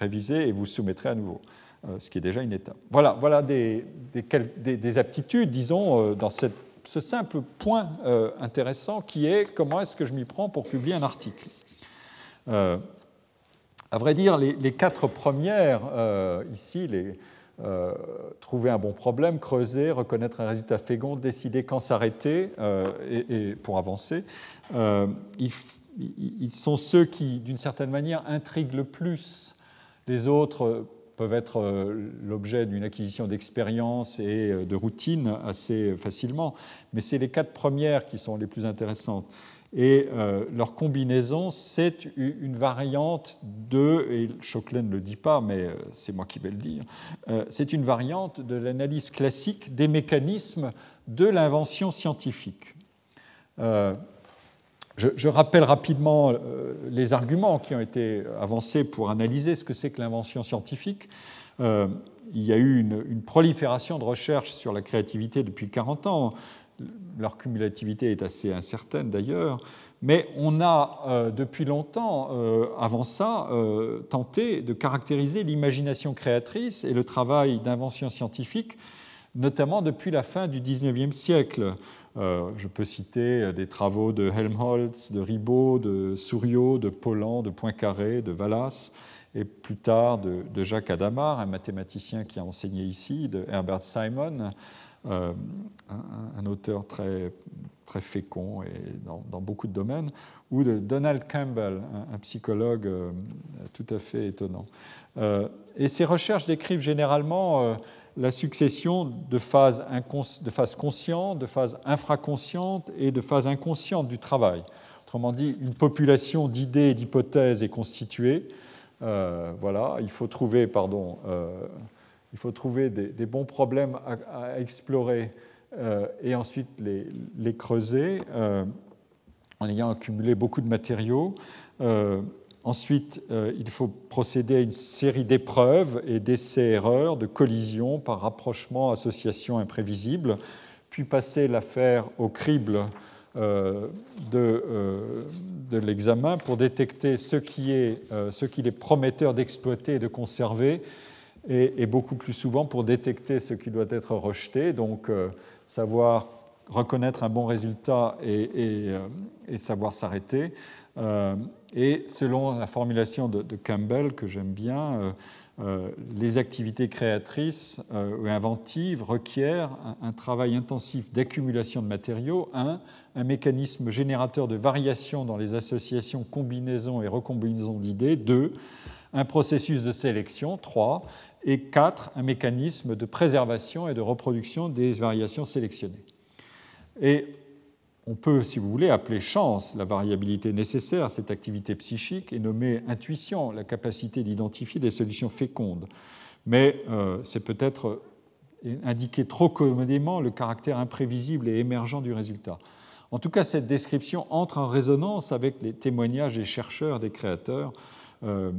Réviser et vous soumettrez à nouveau. Euh, ce qui est déjà une étape. Voilà, voilà des, des, aptitudes, disons, euh, dans ce simple point euh, intéressant qui est comment est-ce que je m'y prends pour publier un article. À vrai dire, les, quatre premières, ici, les, trouver un bon problème, creuser, reconnaître un résultat fécond, décider quand s'arrêter et, pour avancer, ils, sont ceux qui, d'une certaine manière, intriguent le plus les autres peuvent être euh, l'objet d'une acquisition d'expérience et euh, de routine assez facilement, mais c'est les quatre premières qui sont les plus intéressantes. Et euh, leur combinaison, c'est une variante de, et Choclet ne le dit pas, mais c'est moi qui vais le dire, c'est une variante de l'analyse classique des mécanismes de l'invention scientifique. Je, rappelle rapidement euh, les arguments qui ont été avancés pour analyser ce que c'est que l'invention scientifique. Euh, il y a eu une, prolifération de recherches sur la créativité depuis 40 ans. Leur cumulativité est assez incertaine d'ailleurs. Mais on a euh, depuis longtemps, avant ça, tenté de caractériser l'imagination créatrice et le travail d'invention scientifique, notamment depuis la fin du XIXe siècle. Euh, je peux citer euh, des travaux de Helmholtz, de Ribot, de Souriau, de Pollan, de Poincaré, de Vallas, et plus tard de, Jacques Adamar, un mathématicien qui a enseigné ici, de Herbert Simon, euh, un, auteur très, très fécond et dans, beaucoup de domaines, ou de Donald Campbell, un, psychologue tout à fait étonnant. et ces recherches décrivent généralement la succession de phases, de phases conscientes, de phases infraconscientes et de phases inconscientes du travail. Autrement dit, une population d'idées et d'hypothèses est constituée. Euh, voilà, il faut trouver, pardon, euh, il faut trouver des, bons problèmes à, explorer euh, et ensuite les, les creuser en ayant accumulé beaucoup de matériaux. Ensuite, euh, il faut procéder à une série d'épreuves et d'essais-erreurs, de collisions par rapprochement, association imprévisible, puis passer l'affaire au crible euh, euh, de, l'examen pour détecter ce qu'il est prometteur d'exploiter et de conserver, et, beaucoup plus souvent pour détecter ce qui doit être rejeté, donc savoir reconnaître un bon résultat et savoir s'arrêter. Euh, et selon la formulation de, Campbell, que j'aime bien, euh, euh, les activités créatrices ou inventives requièrent un, travail intensif d'accumulation de matériaux, un, un mécanisme générateur de variations dans les associations, combinaisons et recombinaisons d'idées, deux, un processus de sélection, trois, et quatre, un mécanisme de préservation et de reproduction des variations sélectionnées. Et on peut, si vous voulez, appeler chance la variabilité nécessaire à cette activité psychique et nommer intuition la capacité d'identifier des solutions fécondes. Mais euh, c'est peut-être indiquer trop commodément le caractère imprévisible et émergent du résultat. En tout cas, cette description entre en résonance avec les témoignages des chercheurs, des créateurs. Euh,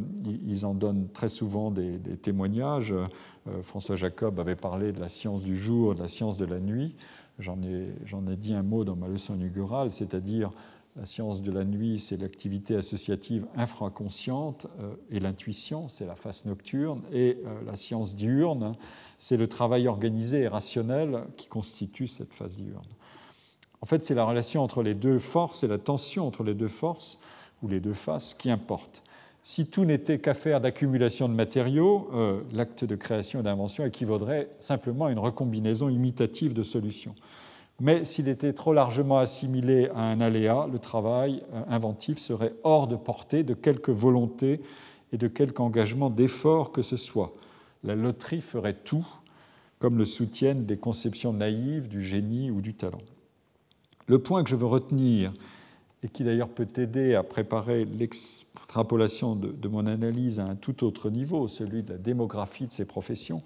ils en donnent très souvent des, témoignages. Euh, François Jacob avait parlé de la science du jour, de la science de la nuit j'en ai, ai, dit un mot dans ma leçon inaugurale, c'est-à-dire La science de la nuit, c'est l'activité associative infraconsciente et l'intuition, c'est la face nocturne. Et la science diurne, c'est le travail organisé et rationnel qui constitue cette phase diurne. En fait, c'est la relation entre les deux forces et la tension entre les deux forces ou les deux faces qui importe. Si tout n'était qu'affaire d'accumulation de matériaux, euh, l'acte de création et d'invention équivaudrait simplement à une recombinaison imitative de solutions. Mais s'il était trop largement assimilé à un aléa, le travail euh, inventif serait hors de portée de quelque volonté et de quelque engagement d'effort que ce soit. La loterie ferait tout, comme le soutiennent des conceptions naïves du génie ou du talent. Le point que je veux retenir, et qui d'ailleurs peut aider à préparer de, mon analyse à un tout autre niveau, celui de la démographie de ces professions,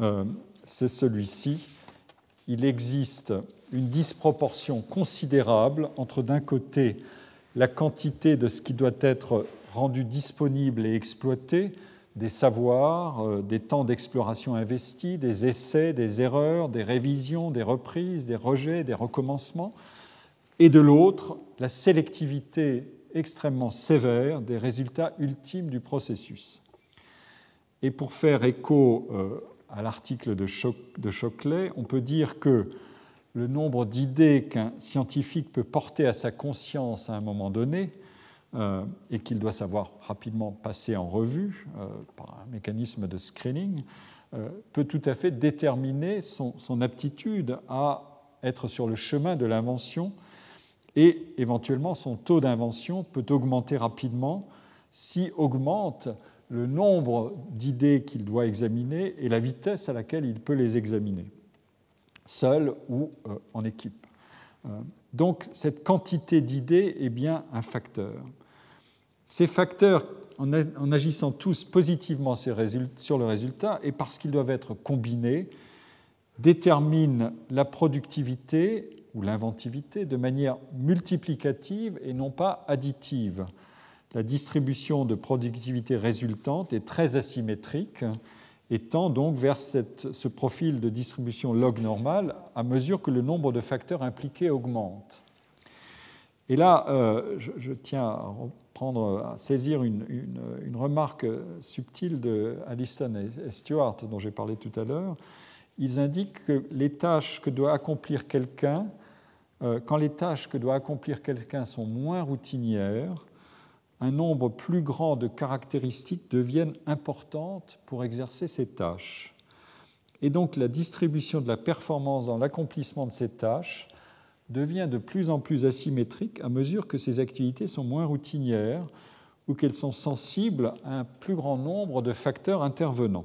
euh, c'est celui-ci. Il existe une disproportion considérable entre d'un côté la quantité de ce qui doit être rendu disponible et exploité, des savoirs, euh, des temps d'exploration investis, des essais, des erreurs, des révisions, des reprises, des rejets, des recommencements, et de l'autre, la sélectivité extrêmement sévère des résultats ultimes du processus. Et pour faire écho euh, à l'article de, Choclet, on peut dire que le nombre d'idées qu'un scientifique peut porter à sa conscience à un moment donné euh, et qu'il doit savoir rapidement passer en revue euh, par un mécanisme de screening, peut tout à fait déterminer son, aptitude à être sur le chemin de l'invention et éventuellement son taux d'invention peut augmenter rapidement si augmente le nombre d'idées qu'il doit examiner et la vitesse à laquelle il peut les examiner, seul ou en équipe. Donc cette quantité d'idées est bien un facteur. Ces facteurs, en agissant tous positivement sur le résultat, et parce qu'ils doivent être combinés, déterminent la productivité ou l'inventivité de manière multiplicative et non pas additive. La distribution de productivité résultante est très asymétrique et tend donc vers ce profil de distribution log normale à mesure que le nombre de facteurs impliqués augmente. Et là, euh, je, tiens à à saisir une, remarque subtile de et Stewart dont j'ai parlé tout à l'heure. Ils indiquent que les tâches que doit accomplir quelqu'un, euh, quand les tâches que doit accomplir quelqu'un sont moins routinières, un nombre plus grand de caractéristiques deviennent importantes pour exercer ces tâches. Et donc la distribution de la performance dans l'accomplissement de ces tâches devient de plus en plus asymétrique à mesure que ces activités sont moins routinières ou qu'elles sont sensibles à un plus grand nombre de facteurs intervenants.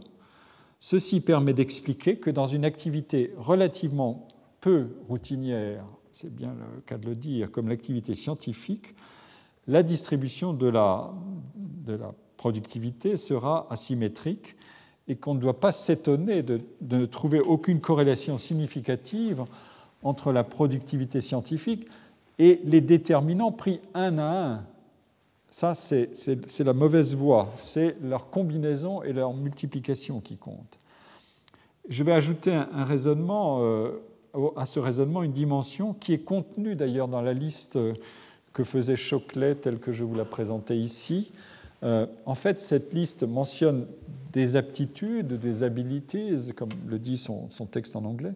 Ceci permet d'expliquer que dans une activité relativement peu routinière, c'est bien le cas de le dire, comme l'activité scientifique, la distribution de la, productivité sera asymétrique et qu'on ne doit pas s'étonner de ne trouver aucune corrélation significative entre la productivité scientifique et les déterminants pris un à un. Ça, c'est la mauvaise voie. C'est leur combinaison et leur multiplication qui comptent. Je vais ajouter un, raisonnement, euh, à ce raisonnement une dimension qui est contenue d'ailleurs dans la liste que faisait Choclet telle que je vous la présentais ici. Euh, en fait, cette liste mentionne des aptitudes, des abilities, comme le dit son, texte en anglais,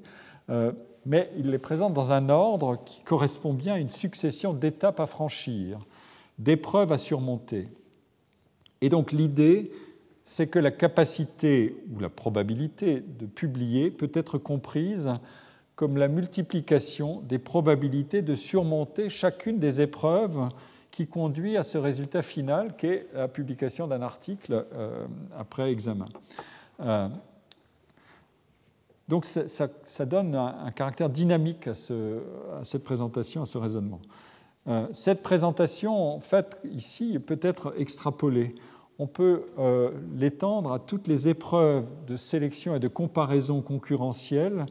euh, mais il les présente dans un ordre qui correspond bien à une succession d'étapes à franchir, d'épreuves à surmonter. Et donc l'idée, c'est que la capacité ou la probabilité de publier peut être comprise comme la multiplication des probabilités de surmonter chacune des épreuves qui conduit à ce résultat final qu'est la publication d'un article euh, après examen. Euh, donc ça, donne un, caractère dynamique à, cette présentation, à ce raisonnement. Euh, cette présentation, en fait, ici, peut être extrapolée. On peut euh, l'étendre à toutes les épreuves de sélection et de comparaison concurrentielle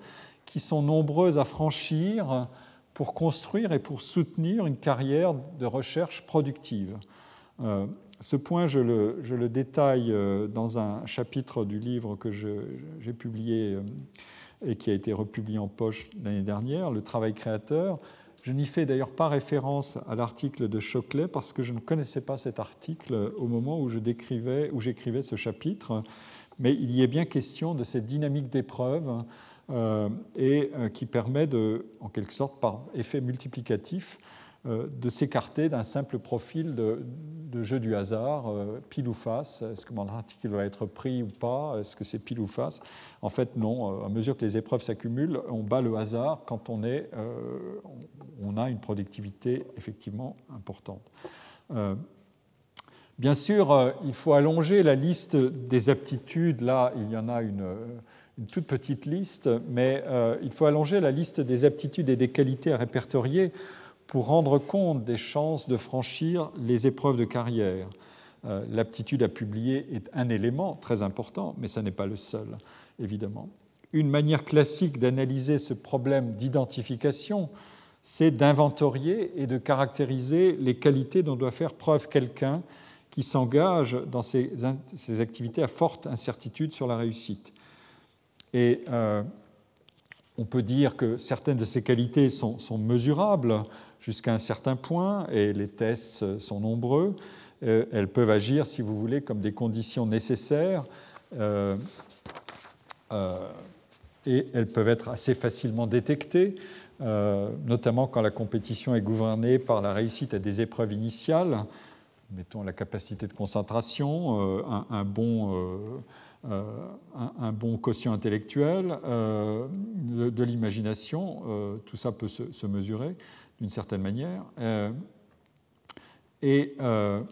qui sont nombreuses à franchir pour construire et pour soutenir une carrière de recherche productive. Euh, ce point, je le, détaille dans un chapitre du livre que j'ai publié et qui a été republié en poche l'année dernière, Le travail créateur. Je n'y fais d'ailleurs pas référence à l'article de Choclet parce que je ne connaissais pas cet article au moment où j'écrivais ce chapitre, mais il y est bien question de cette dynamique d'épreuve euh, et euh, qui permet de, en quelque sorte, par effet multiplicatif, euh, de s'écarter d'un simple profil de, jeu du hasard, pile ou face. Est-ce que mon article va être pris ou pas? Est-ce que c'est pile ou face? En fait, non. À mesure que les épreuves s'accumulent, on bat le hasard quand on, est, on a une productivité effectivement importante. Bien sûr, il faut allonger la liste des aptitudes. Là, il y en a une, une toute petite liste, mais il faut allonger la liste des aptitudes et des qualités à répertorier pour rendre compte des chances de franchir les épreuves de carrière. Euh, l'aptitude à publier est un élément très important, mais ce n'est pas le seul, évidemment. Une manière classique d'analyser ce problème d'identification, c'est d'inventorier et de caractériser les qualités dont doit faire preuve quelqu'un qui s'engage dans ces, activités à forte incertitude sur la réussite. Et euh, on peut dire que certaines de ces qualités sont, mesurables jusqu'à un certain point, et les tests sont nombreux. Euh, elles peuvent agir, si vous voulez, comme des conditions nécessaires, euh, et elles peuvent être assez facilement détectées, notamment quand la compétition est gouvernée par la réussite à des épreuves initiales, mettons la capacité de concentration, un, bon... un, bon quotient intellectuel, de, l'imagination, tout ça peut se mesurer d'une certaine manière. Euh, et euh,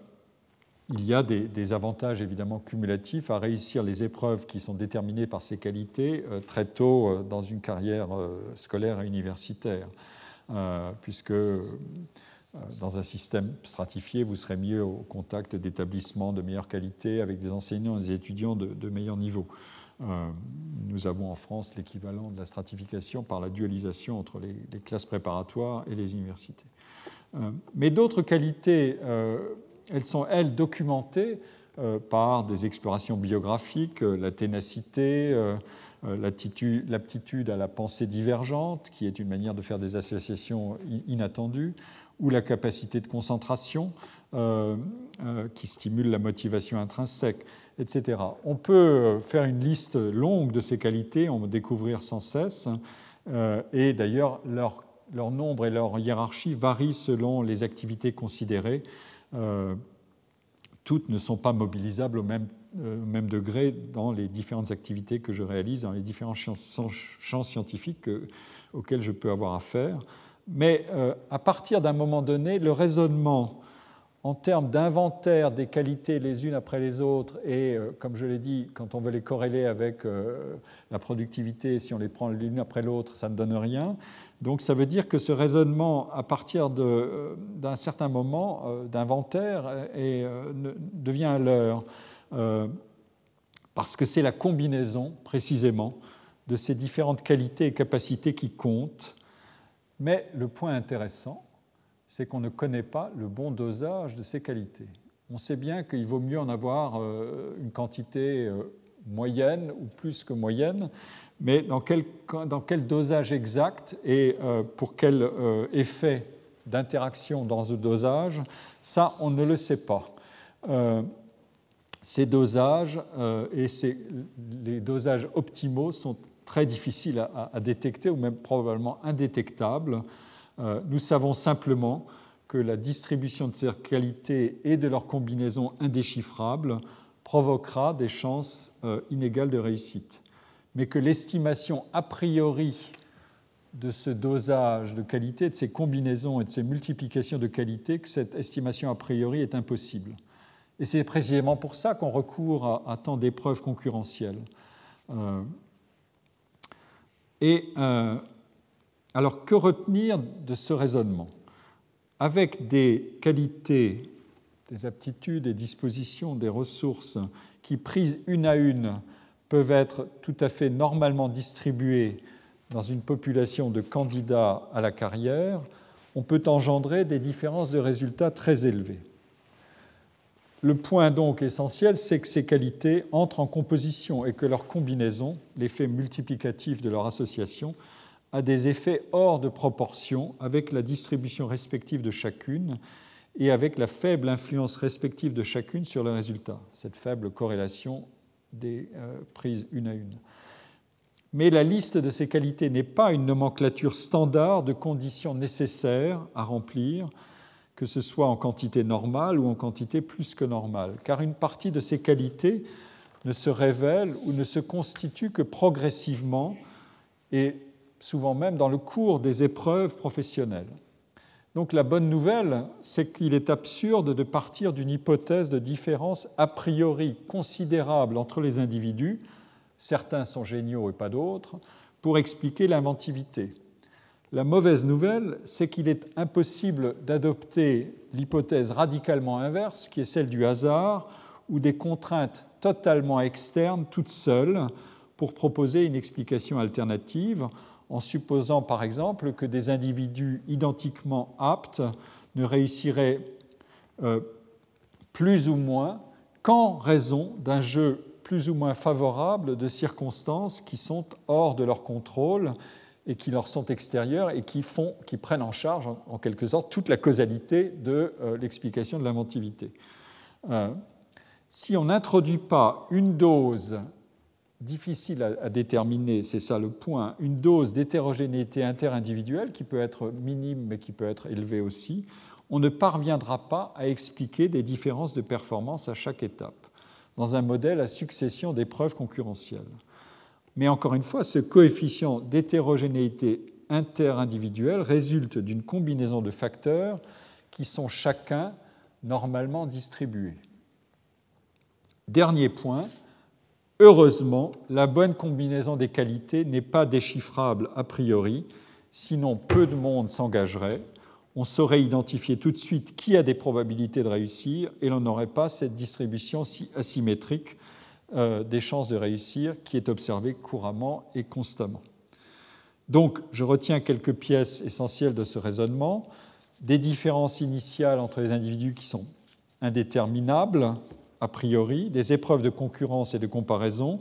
il y a des, avantages évidemment cumulatifs à réussir les épreuves qui sont déterminées par ces qualités euh, très tôt dans une carrière scolaire et universitaire, puisque dans un système stratifié, vous serez mieux au contact d'établissements de meilleure qualité avec des enseignants et des étudiants de, meilleur niveau. Euh, nous avons en France l'équivalent de la stratification par la dualisation entre les, classes préparatoires et les universités. Euh, mais d'autres qualités, euh, elles sont, elles, documentées par des explorations biographiques, la ténacité, l'aptitude à la pensée divergente, qui est une manière de faire des associations inattendues, ou la capacité de concentration, qui stimule la motivation intrinsèque etc. On peut faire une liste longue de ces qualités, en découvrir sans cesse, euh, et d'ailleurs leur, nombre et leur hiérarchie varient selon les activités considérées. Euh, toutes ne sont pas mobilisables au même, euh, même, degré dans les différentes activités que je réalise, dans les différents champs, scientifiques auxquels je peux avoir affaire. Mais à partir d'un moment donné, le raisonnement en termes d'inventaire des qualités les unes après les autres, et euh, comme je l'ai dit, quand on veut les corréler avec euh, la productivité, si on les prend l'une après l'autre, ça ne donne rien. Donc ça veut dire que ce raisonnement, à partir euh, d'un certain moment d'inventaire, devient un leurre, parce que c'est la combinaison, précisément, de ces différentes qualités et capacités qui comptent. Mais le point intéressant, c'est qu'on ne connaît pas le bon dosage de ces qualités. On sait bien qu'il vaut mieux en avoir euh, une quantité euh, moyenne ou plus que moyenne, mais dans quel, dans quel dosage exact et euh, pour quel effet d'interaction dans ce dosage, ça, on ne le sait pas. ces dosages et les dosages optimaux sont très difficiles à, détecter ou même probablement indétectables. Euh, nous savons simplement que la distribution de ces qualités et de leurs combinaisons indéchiffrables provoquera des chances euh, inégales de réussite, mais que l'estimation a priori de ce dosage de qualité, de ces combinaisons et de ces multiplications de qualité, que cette estimation a priori est impossible. Et c'est précisément pour ça qu'on recourt à, tant d'épreuves concurrentielles. Euh, et alors que retenir de ce raisonnement? Avec des qualités, des aptitudes, des dispositions, des ressources qui, prises une à une, peuvent être tout à fait normalement distribuées dans une population de candidats à la carrière, on peut engendrer des différences de résultats très élevées. Le point donc essentiel, c'est que ces qualités entrent en composition et que leur combinaison, l'effet multiplicatif de leur association, a des effets hors de proportion avec la distribution respective de chacune et avec la faible influence respective de chacune sur le résultat, cette faible corrélation des euh, prises une à une. Mais la liste de ces qualités n'est pas une nomenclature standard de conditions nécessaires à remplir, que ce soit en quantité normale ou en quantité plus que normale, car une partie de ces qualités ne se révèle ou ne se constitue que progressivement et souvent même dans le cours des épreuves professionnelles. Donc la bonne nouvelle, c'est qu'il est absurde de partir d'une hypothèse de différence a priori considérable entre les individus, certains sont géniaux et pas d'autres, pour expliquer l'inventivité. La mauvaise nouvelle, c'est qu'il est impossible d'adopter l'hypothèse radicalement inverse, qui est celle du hasard, ou des contraintes totalement externes, toutes seules, pour proposer une explication alternative en supposant par exemple que des individus identiquement aptes ne réussiraient euh, plus ou moins qu'en raison d'un jeu plus ou moins favorable de circonstances qui sont hors de leur contrôle et qui leur sont extérieures et qui, prennent en charge en, quelque sorte toute la causalité de euh, l'explication de l'inventivité. Euh, si on n'introduit pas une dose difficile à, déterminer, c'est ça le point, une dose d'hétérogénéité interindividuelle qui peut être minime mais qui peut être élevée aussi, on ne parviendra pas à expliquer des différences de performance à chaque étape dans un modèle à succession d'épreuves concurrentielles. Mais encore une fois, ce coefficient d'hétérogénéité interindividuelle résulte d'une combinaison de facteurs qui sont chacun normalement distribués. Dernier point, Heureusement, la bonne combinaison des qualités n'est pas déchiffrable a priori, sinon peu de monde s'engagerait. On saurait identifier tout de suite qui a des probabilités de réussir et l'on n'aurait pas cette distribution si asymétrique euh, des chances de réussir qui est observée couramment et constamment. Donc, je retiens quelques pièces essentielles de ce raisonnement. Des différences initiales entre les individus qui sont indéterminables, a priori, des épreuves de concurrence et de comparaison,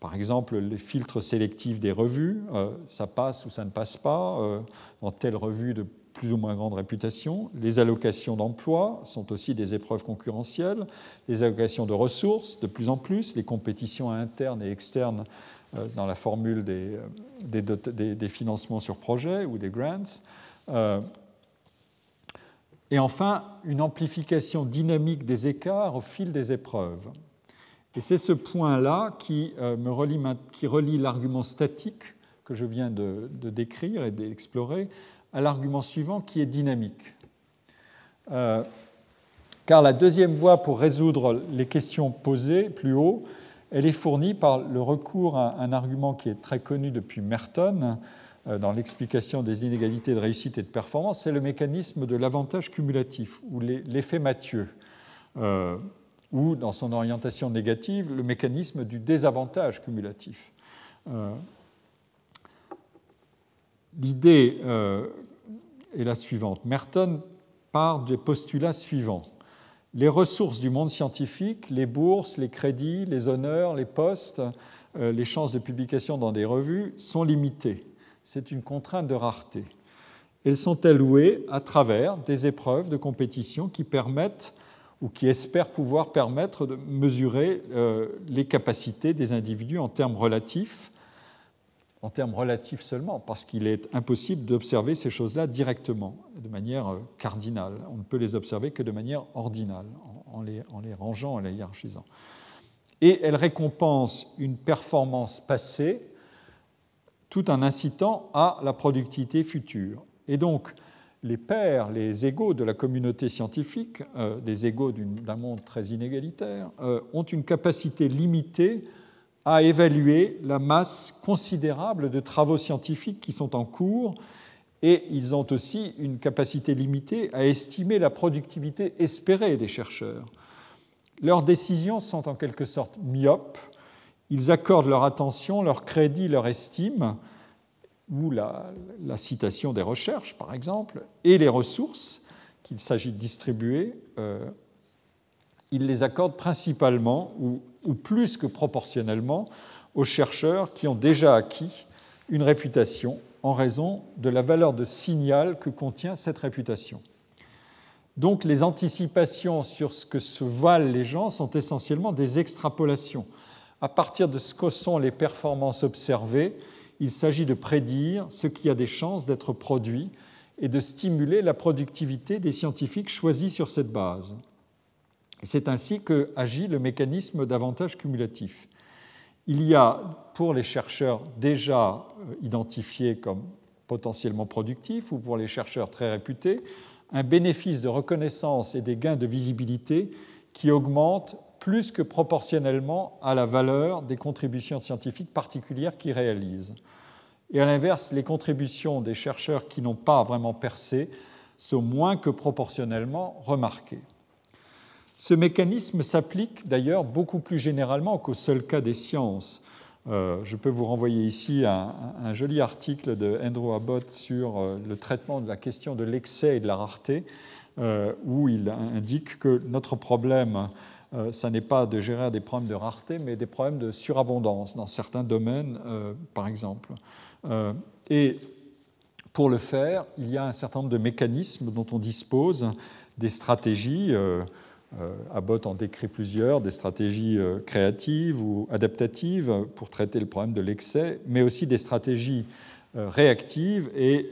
par exemple les filtres sélectifs des revues, euh, ça passe ou ça ne passe pas euh, dans telle revue de plus ou moins grande réputation. Les allocations d'emploi sont aussi des épreuves concurrentielles, les allocations de ressources de plus en plus, les compétitions internes et externes euh, dans la formule des, des, des, financements sur projet ou des grants. Et enfin, une amplification dynamique des écarts au fil des épreuves. Et c'est ce point-là qui, euh, relie, l'argument statique que je viens de, décrire et d'explorer à l'argument suivant qui est dynamique. Euh, car la deuxième voie pour résoudre les questions posées plus haut, elle est fournie par le recours à un argument qui est très connu depuis Merton, dans l'explication des inégalités de réussite et de performance, c'est le mécanisme de l'avantage cumulatif, ou l'effet Mathieu, euh, ou dans son orientation négative, le mécanisme du désavantage cumulatif. Euh, l'idée est la suivante. Merton part des postulats suivants. Les ressources du monde scientifique, les bourses, les crédits, les honneurs, les postes, les chances de publication dans des revues sont limitées c'est une contrainte de rareté. Elles sont allouées à travers des épreuves de compétition qui permettent ou qui espèrent pouvoir permettre de mesurer euh, les capacités des individus en termes relatifs, en termes relatifs seulement, parce qu'il est impossible d'observer ces choses-là directement, de manière euh, cardinale. On ne peut les observer que de manière ordinale, en les, en les rangeant, en les hiérarchisant. Et elles récompensent une performance passée tout en incitant à la productivité future. Et donc, les pairs, les égaux de la communauté scientifique, euh, des égaux d'un monde très inégalitaire, euh, ont une capacité limitée à évaluer la masse considérable de travaux scientifiques qui sont en cours et ils ont aussi une capacité limitée à estimer la productivité espérée des chercheurs. Leurs décisions sont en quelque sorte myopes ils accordent leur attention, leur crédit, leur estime, ou la, citation des recherches, par exemple, et les ressources qu'il s'agit de distribuer, euh, ils les accordent principalement, ou, ou, plus que proportionnellement, aux chercheurs qui ont déjà acquis une réputation en raison de la valeur de signal que contient cette réputation. Donc les anticipations sur ce que se valent les gens sont essentiellement des extrapolations. À partir de ce que sont les performances observées, il s'agit de prédire ce qui a des chances d'être produit et de stimuler la productivité des scientifiques choisis sur cette base. C'est ainsi que agit le mécanisme d'avantage cumulatif. Il y a pour les chercheurs déjà euh, identifiés comme potentiellement productifs ou pour les chercheurs très réputés un bénéfice de reconnaissance et des gains de visibilité qui augmentent plus que proportionnellement à la valeur des contributions scientifiques particulières qu'ils réalisent. Et à l'inverse, les contributions des chercheurs qui n'ont pas vraiment percé sont moins que proportionnellement remarquées. Ce mécanisme s'applique d'ailleurs beaucoup plus généralement qu'au seul cas des sciences. Euh, je peux vous renvoyer ici un, joli article de Andrew Abbott sur euh, le traitement de la question de l'excès et de la rareté, euh, où il indique que notre problème, ce n'est pas de gérer des problèmes de rareté, mais des problèmes de surabondance dans certains domaines, par exemple. et pour le faire, il y a un certain nombre de mécanismes dont on dispose, des stratégies. Euh, Abbott en décrit plusieurs, des stratégies euh, créatives ou adaptatives pour traiter le problème de l'excès, mais aussi des stratégies euh, réactives. Et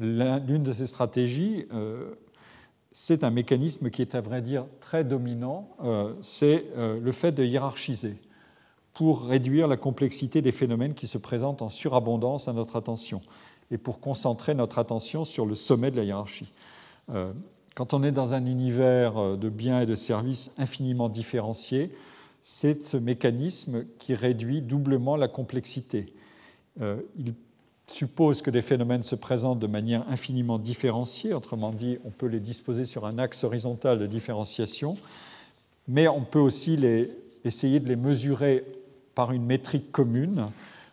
l'une de ces stratégies, c'est un mécanisme qui est à vrai dire très dominant, c'est le fait de hiérarchiser pour réduire la complexité des phénomènes qui se présentent en surabondance à notre attention et pour concentrer notre attention sur le sommet de la hiérarchie. Quand on est dans un univers euh, de biens et de services infiniment différenciés, c'est ce mécanisme qui réduit doublement la complexité. Euh, suppose que des phénomènes se présentent de manière infiniment différenciée, autrement dit, on peut les disposer sur un axe horizontal de différenciation, mais on peut aussi les, essayer de les mesurer par une métrique commune,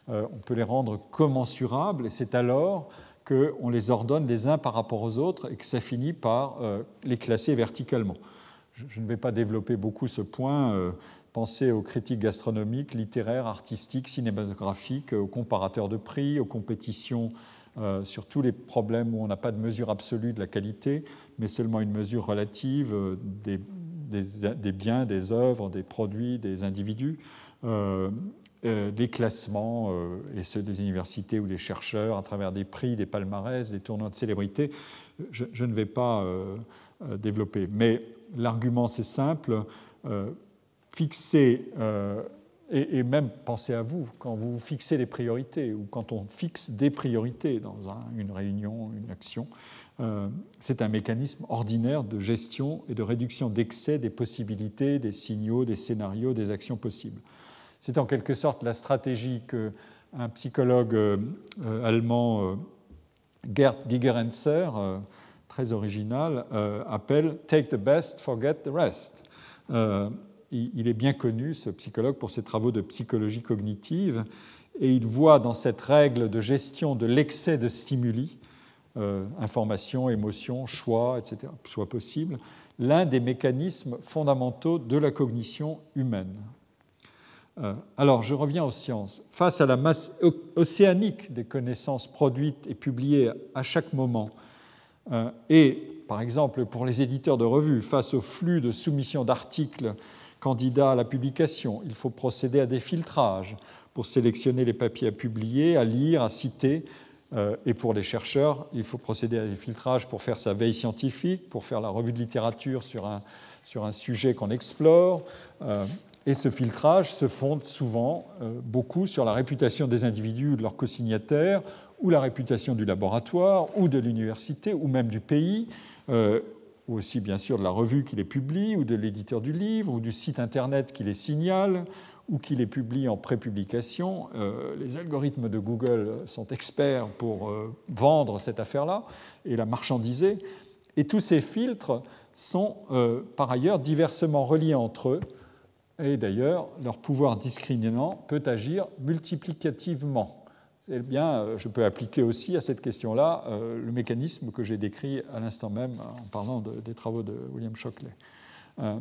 euh, on peut les rendre commensurables, et c'est alors qu'on les ordonne les uns par rapport aux autres et que ça finit par euh, les classer verticalement. Je, ne vais pas développer beaucoup ce point. Euh, pensez aux critiques gastronomiques, littéraires, artistiques, cinématographiques, aux comparateurs de prix, aux compétitions euh, sur tous les problèmes où on n'a pas de mesure absolue de la qualité, mais seulement une mesure relative des, des, biens, des œuvres, des produits, des individus. Euh, classements, euh, et ceux des universités ou des chercheurs, à travers des prix, des palmarès, des tournois de célébrité. Je, ne vais pas euh, développer. Mais l'argument, c'est simple. Fixer, et, même pensez à vous, quand vous fixez des priorités, ou quand on fixe des priorités dans une réunion, une action, c'est un mécanisme ordinaire de gestion et de réduction d'excès des possibilités, des signaux, des scénarios, des actions possibles. C'est en quelque sorte la stratégie qu'un psychologue euh, allemand, euh, Gerd Gigerenzer, euh, très original, appelle Take the best, forget the rest. Il est bien connu, ce psychologue, pour ses travaux de psychologie cognitive, et il voit dans cette règle de gestion de l'excès de stimuli, information, émotion, choix, etc., choix possible, l'un des mécanismes fondamentaux de la cognition humaine. Euh, alors, je reviens aux sciences. Face à la masse océanique des connaissances produites et publiées à chaque moment, euh, et par exemple pour les éditeurs de revues, face au flux de soumission d'articles candidats à la publication, il faut procéder à des filtrages pour sélectionner les papiers à publier, à lire, à citer. Euh, et pour les chercheurs, il faut procéder à des filtrages pour faire sa veille scientifique, pour faire la revue de littérature sur un, sur un sujet qu'on explore. Et ce filtrage se fonde souvent euh, beaucoup sur la réputation des individus ou de leurs co-signataires, ou la réputation du laboratoire, ou de l'université, ou même du pays, euh, ou aussi bien sûr de la revue qui les publie, ou de l'éditeur du livre, ou du site internet qui les signale, ou qui les publie en prépublication. Euh, les algorithmes de Google sont experts pour vendre cette affaire-là et la marchandiser. Et tous ces filtres sont par ailleurs diversement reliés entre eux et d'ailleurs, leur pouvoir discriminant peut agir multiplicativement. Eh bien, euh, je peux appliquer aussi à cette question-là euh, le mécanisme que j'ai décrit à l'instant même en parlant des travaux de William Shockley. Euh,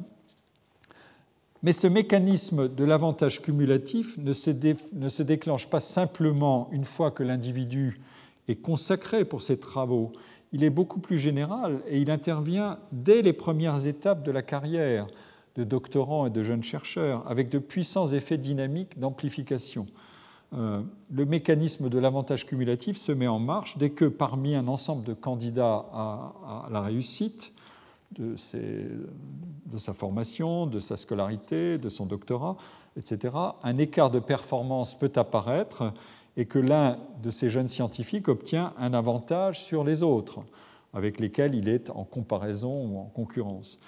mais ce mécanisme de l'avantage cumulatif ne se, ne se, déclenche pas simplement une fois que l'individu est consacré pour ses travaux. Il est beaucoup plus général et il intervient dès les premières étapes de la carrière de doctorants et de jeunes chercheurs, avec de puissants effets dynamiques d'amplification. Euh, le mécanisme de l'avantage cumulatif se met en marche dès que parmi un ensemble de candidats à, la réussite, de, sa formation, de sa scolarité, de son doctorat, etc., un écart de performance peut apparaître et que l'un de ces jeunes scientifiques obtient un avantage sur les autres, avec lesquels il est en comparaison ou en concurrence.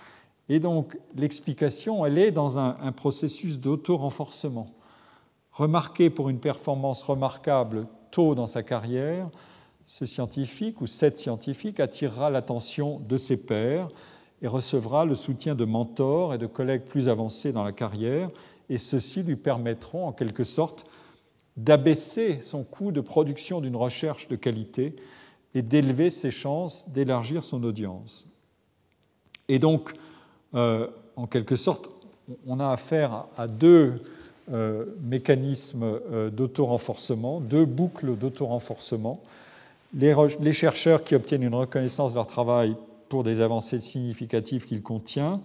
Et donc l'explication, elle est dans un, un processus d'auto-renforcement. Remarqué pour une performance remarquable tôt dans sa carrière, ce scientifique ou cette scientifique attirera l'attention de ses pairs et recevra le soutien de mentors et de collègues plus avancés dans la carrière, et ceux-ci lui permettront en quelque sorte d'abaisser son coût de production d'une recherche de qualité et d'élever ses chances d'élargir son audience. Et donc, euh, en quelque sorte, on a affaire à deux euh, mécanismes euh, d'auto-renforcement, deux boucles d'auto-renforcement. Les, les, chercheurs qui obtiennent une reconnaissance de leur travail pour des avancées significatives qu'il contient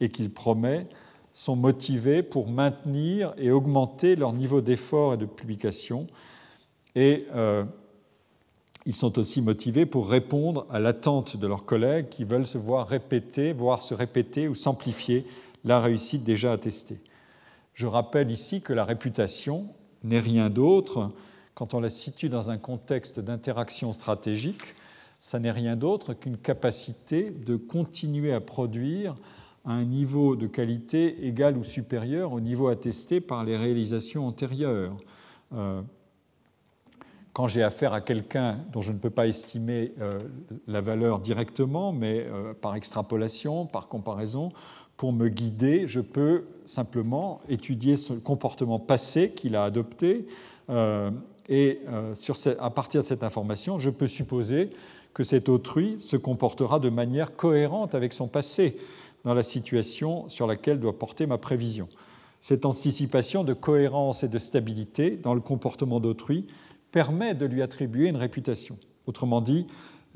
et qu'il promet sont motivés pour maintenir et augmenter leur niveau d'effort et de publication. Et euh, ils sont aussi motivés pour répondre à l'attente de leurs collègues qui veulent se voir répéter, voir se répéter ou s'amplifier la réussite déjà attestée. Je rappelle ici que la réputation n'est rien d'autre, quand on la situe dans un contexte d'interaction stratégique, ça n'est rien d'autre qu'une capacité de continuer à produire à un niveau de qualité égal ou supérieur au niveau attesté par les réalisations antérieures. Euh, quand j'ai affaire à quelqu'un dont je ne peux pas estimer euh, la valeur directement, mais euh, par extrapolation, par comparaison, pour me guider, je peux simplement étudier ce comportement passé qu'il a adopté et sur à partir de cette information, je peux supposer que cet autrui se comportera de manière cohérente avec son passé dans la situation sur laquelle doit porter ma prévision. Cette anticipation de cohérence et de stabilité dans le comportement d'autrui permet de lui attribuer une réputation. Autrement dit,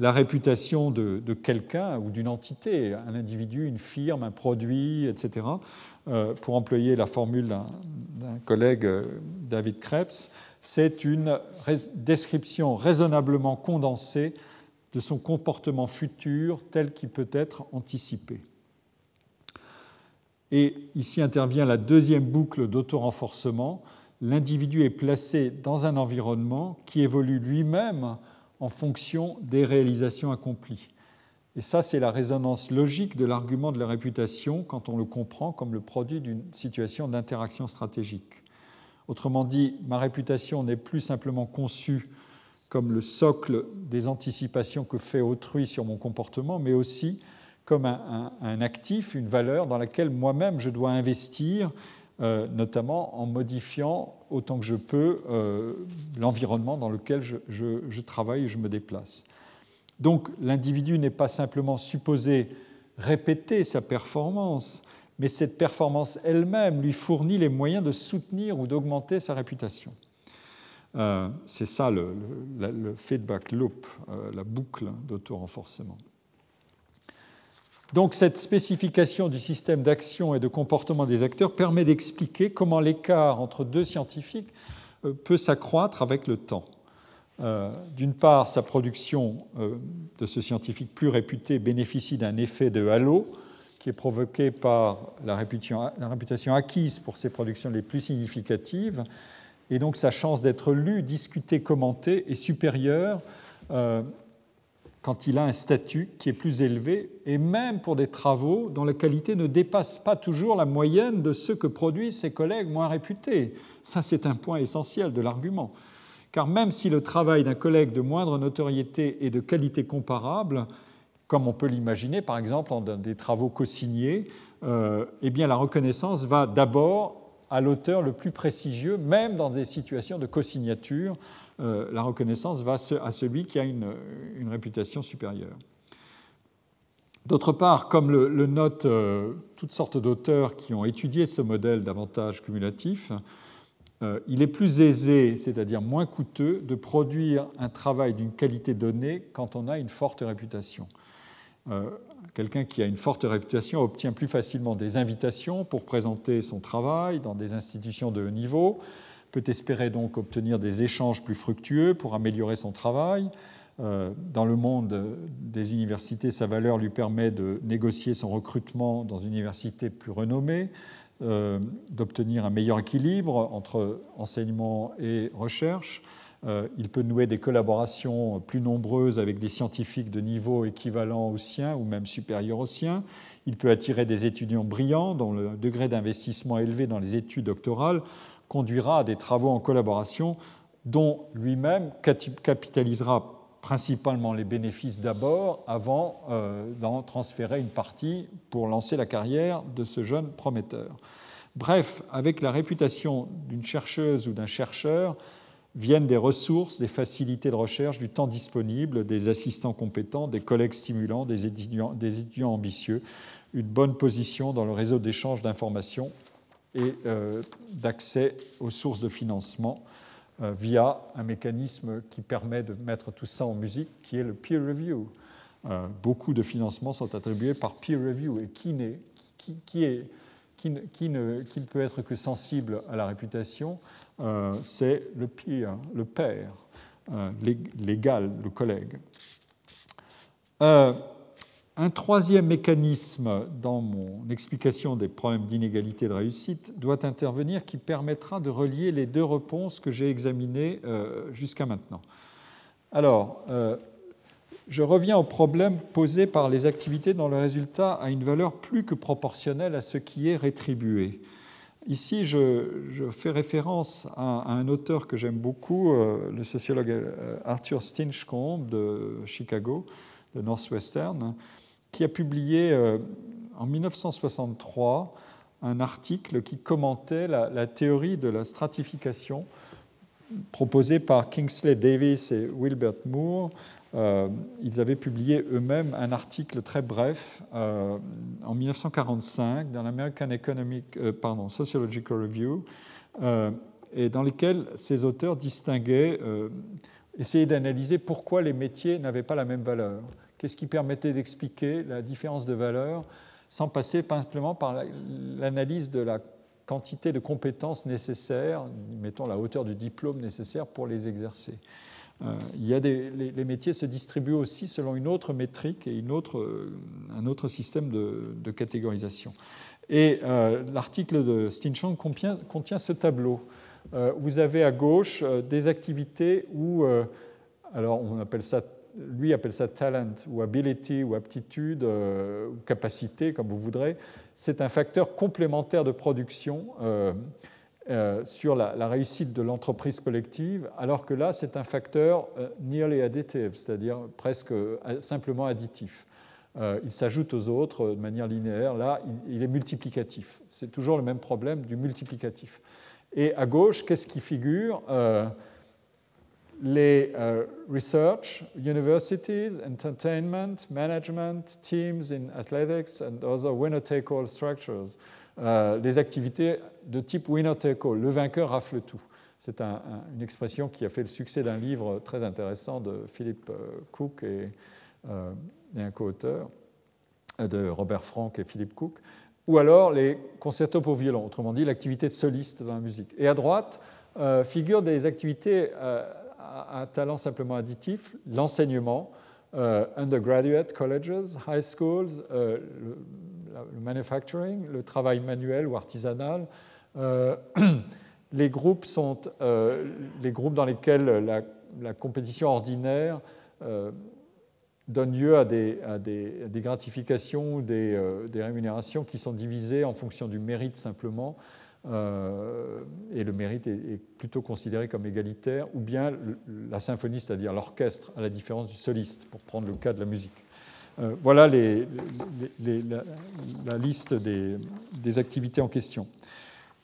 la réputation de, quelqu'un ou d'une entité, un individu, une firme, un produit, etc., euh, pour employer la formule d'un collègue, euh, David Krebs, c'est une description raisonnablement condensée de son comportement futur tel qu'il peut être anticipé. Et ici intervient la deuxième boucle d'auto-renforcement. L'individu est placé dans un environnement qui évolue lui-même en fonction des réalisations accomplies. Et ça, c'est la résonance logique de l'argument de la réputation quand on le comprend comme le produit d'une situation d'interaction stratégique. Autrement dit, ma réputation n'est plus simplement conçue comme le socle des anticipations que fait autrui sur mon comportement, mais aussi comme un, actif, une valeur dans laquelle moi-même je dois investir, euh, notamment en modifiant autant que je peux euh, l'environnement dans lequel je, travaille et je me déplace. Donc l'individu n'est pas simplement supposé répéter sa performance, mais cette performance elle-même lui fournit les moyens de soutenir ou d'augmenter sa réputation. Euh, c'est ça le, le, feedback loop, la boucle d'auto-renforcement. Donc cette spécification du système d'action et de comportement des acteurs permet d'expliquer comment l'écart entre deux scientifiques euh, peut s'accroître avec le temps. Euh, d'une part, sa production euh, de ce scientifique plus réputé bénéficie d'un effet de halo qui est provoqué par la réputation, acquise pour ses productions les plus significatives, et donc sa chance d'être lu, discuté, commenté est supérieure quand il a un statut qui est plus élevé, et même pour des travaux dont la qualité ne dépasse pas toujours la moyenne de ceux que produisent ses collègues moins réputés. Ça, c'est un point essentiel de l'argument. Car même si le travail d'un collègue de moindre notoriété est de qualité comparable, comme on peut l'imaginer par exemple dans des travaux co-signés, euh, eh bien la reconnaissance va d'abord à l'auteur le plus prestigieux, même dans des situations de co-signature, la reconnaissance va à celui qui a une, réputation supérieure. D'autre part, comme le, notent euh, toutes sortes d'auteurs qui ont étudié ce modèle d'avantage cumulatif, euh, il est plus aisé, c'est-à-dire moins coûteux, de produire un travail d'une qualité donnée quand on a une forte réputation. Euh, quelqu'un qui a une forte réputation obtient plus facilement des invitations pour présenter son travail dans des institutions de haut niveau, peut espérer donc obtenir des échanges plus fructueux pour améliorer son travail. Euh, dans le monde des universités, sa valeur lui permet de négocier son recrutement dans une université plus renommée, euh, d'obtenir un meilleur équilibre entre enseignement et recherche. Euh, il peut nouer des collaborations plus nombreuses avec des scientifiques de niveau équivalent au sien ou même supérieur au sien. Il peut attirer des étudiants brillants dont le degré d'investissement élevé dans les études doctorales conduira à des travaux en collaboration dont lui-même capitalisera principalement les bénéfices d'abord avant euh, d'en transférer une partie pour lancer la carrière de ce jeune prometteur. Bref, avec la réputation d'une chercheuse ou d'un chercheur viennent des ressources, des facilités de recherche, du temps disponible, des assistants compétents, des collègues stimulants, des étudiants, des étudiants ambitieux, une bonne position dans le réseau d'échange d'informations et euh, d'accès aux sources de financement euh, via un mécanisme qui permet de mettre tout ça en musique, qui est le peer review. Euh, beaucoup de financements sont attribués par peer review et qui, qui, qui, qui, ne, qui, ne, qui, ne, peut être que sensible à la réputation, c'est le peer, le père, l'égal, le collègue. Un troisième mécanisme dans mon explication des problèmes d'inégalité de réussite doit intervenir qui permettra de relier les deux réponses que j'ai examinées euh, jusqu'à maintenant. Alors, euh, je reviens au problème posé par les activités dont le résultat a une valeur plus que proportionnelle à ce qui est rétribué. Ici, je, fais référence à, un auteur que j'aime beaucoup, euh, le sociologue Arthur Stinchcombe de Chicago, de Northwestern, qui a publié euh, en 1963 un article qui commentait la, théorie de la stratification proposée par Kingsley Davis et Wilbert Moore. Euh, ils avaient publié eux-mêmes un article très bref euh, en 1945 dans l'American Economic, pardon, Sociological Review, et dans lequel ces auteurs distinguaient, essayaient d'analyser pourquoi les métiers n'avaient pas la même valeur. Qu'est-ce qui permettait d'expliquer la différence de valeur sans passer simplement par l'analyse de la quantité de compétences nécessaires, mettons la hauteur du diplôme nécessaire pour les exercer? Euh, il y a les, métiers se distribuent aussi selon une autre métrique et une autre, euh, un autre système de, catégorisation. Et euh, l'article de Stinchon contient, contient, ce tableau. vous avez à gauche des activités où, alors on appelle ça lui appelle ça talent ou ability ou aptitude euh, ou capacité, comme vous voudrez. C'est un facteur complémentaire de production euh, euh, sur la, réussite de l'entreprise collective, alors que là, c'est un facteur nearly additive, c'est-à-dire presque simplement additif. il s'ajoute aux autres de manière linéaire. Là, il est multiplicatif. C'est toujours le même problème du multiplicatif. Et à gauche, qu'est-ce qui figure les euh, research, universities, entertainment, management, teams in athletics and other winner-take-all structures. Euh, les activités de type winner-take-all, le vainqueur rafle tout. C'est une expression qui a fait le succès d'un livre très intéressant de Philippe euh, Cook et, un co-auteur, de Robert Frank et Philippe Cook, ou alors les concertos pour violon, autrement dit l'activité de soliste dans la musique. Et à droite figurent des activités un talent simplement additif, l'enseignement, euh, undergraduate colleges, high schools, euh, le, manufacturing, le travail manuel ou artisanal. Euh, les, groupes sont, les groupes dans lesquels la, compétition ordinaire donne lieu à des, gratifications ou des, rémunérations qui sont divisées en fonction du mérite simplement. Euh, et le mérite est, plutôt considéré comme égalitaire, ou bien la symphonie, c'est-à-dire l'orchestre, à la différence du soliste, pour prendre le cas de la musique. Euh, voilà la, liste des, des, activités en question.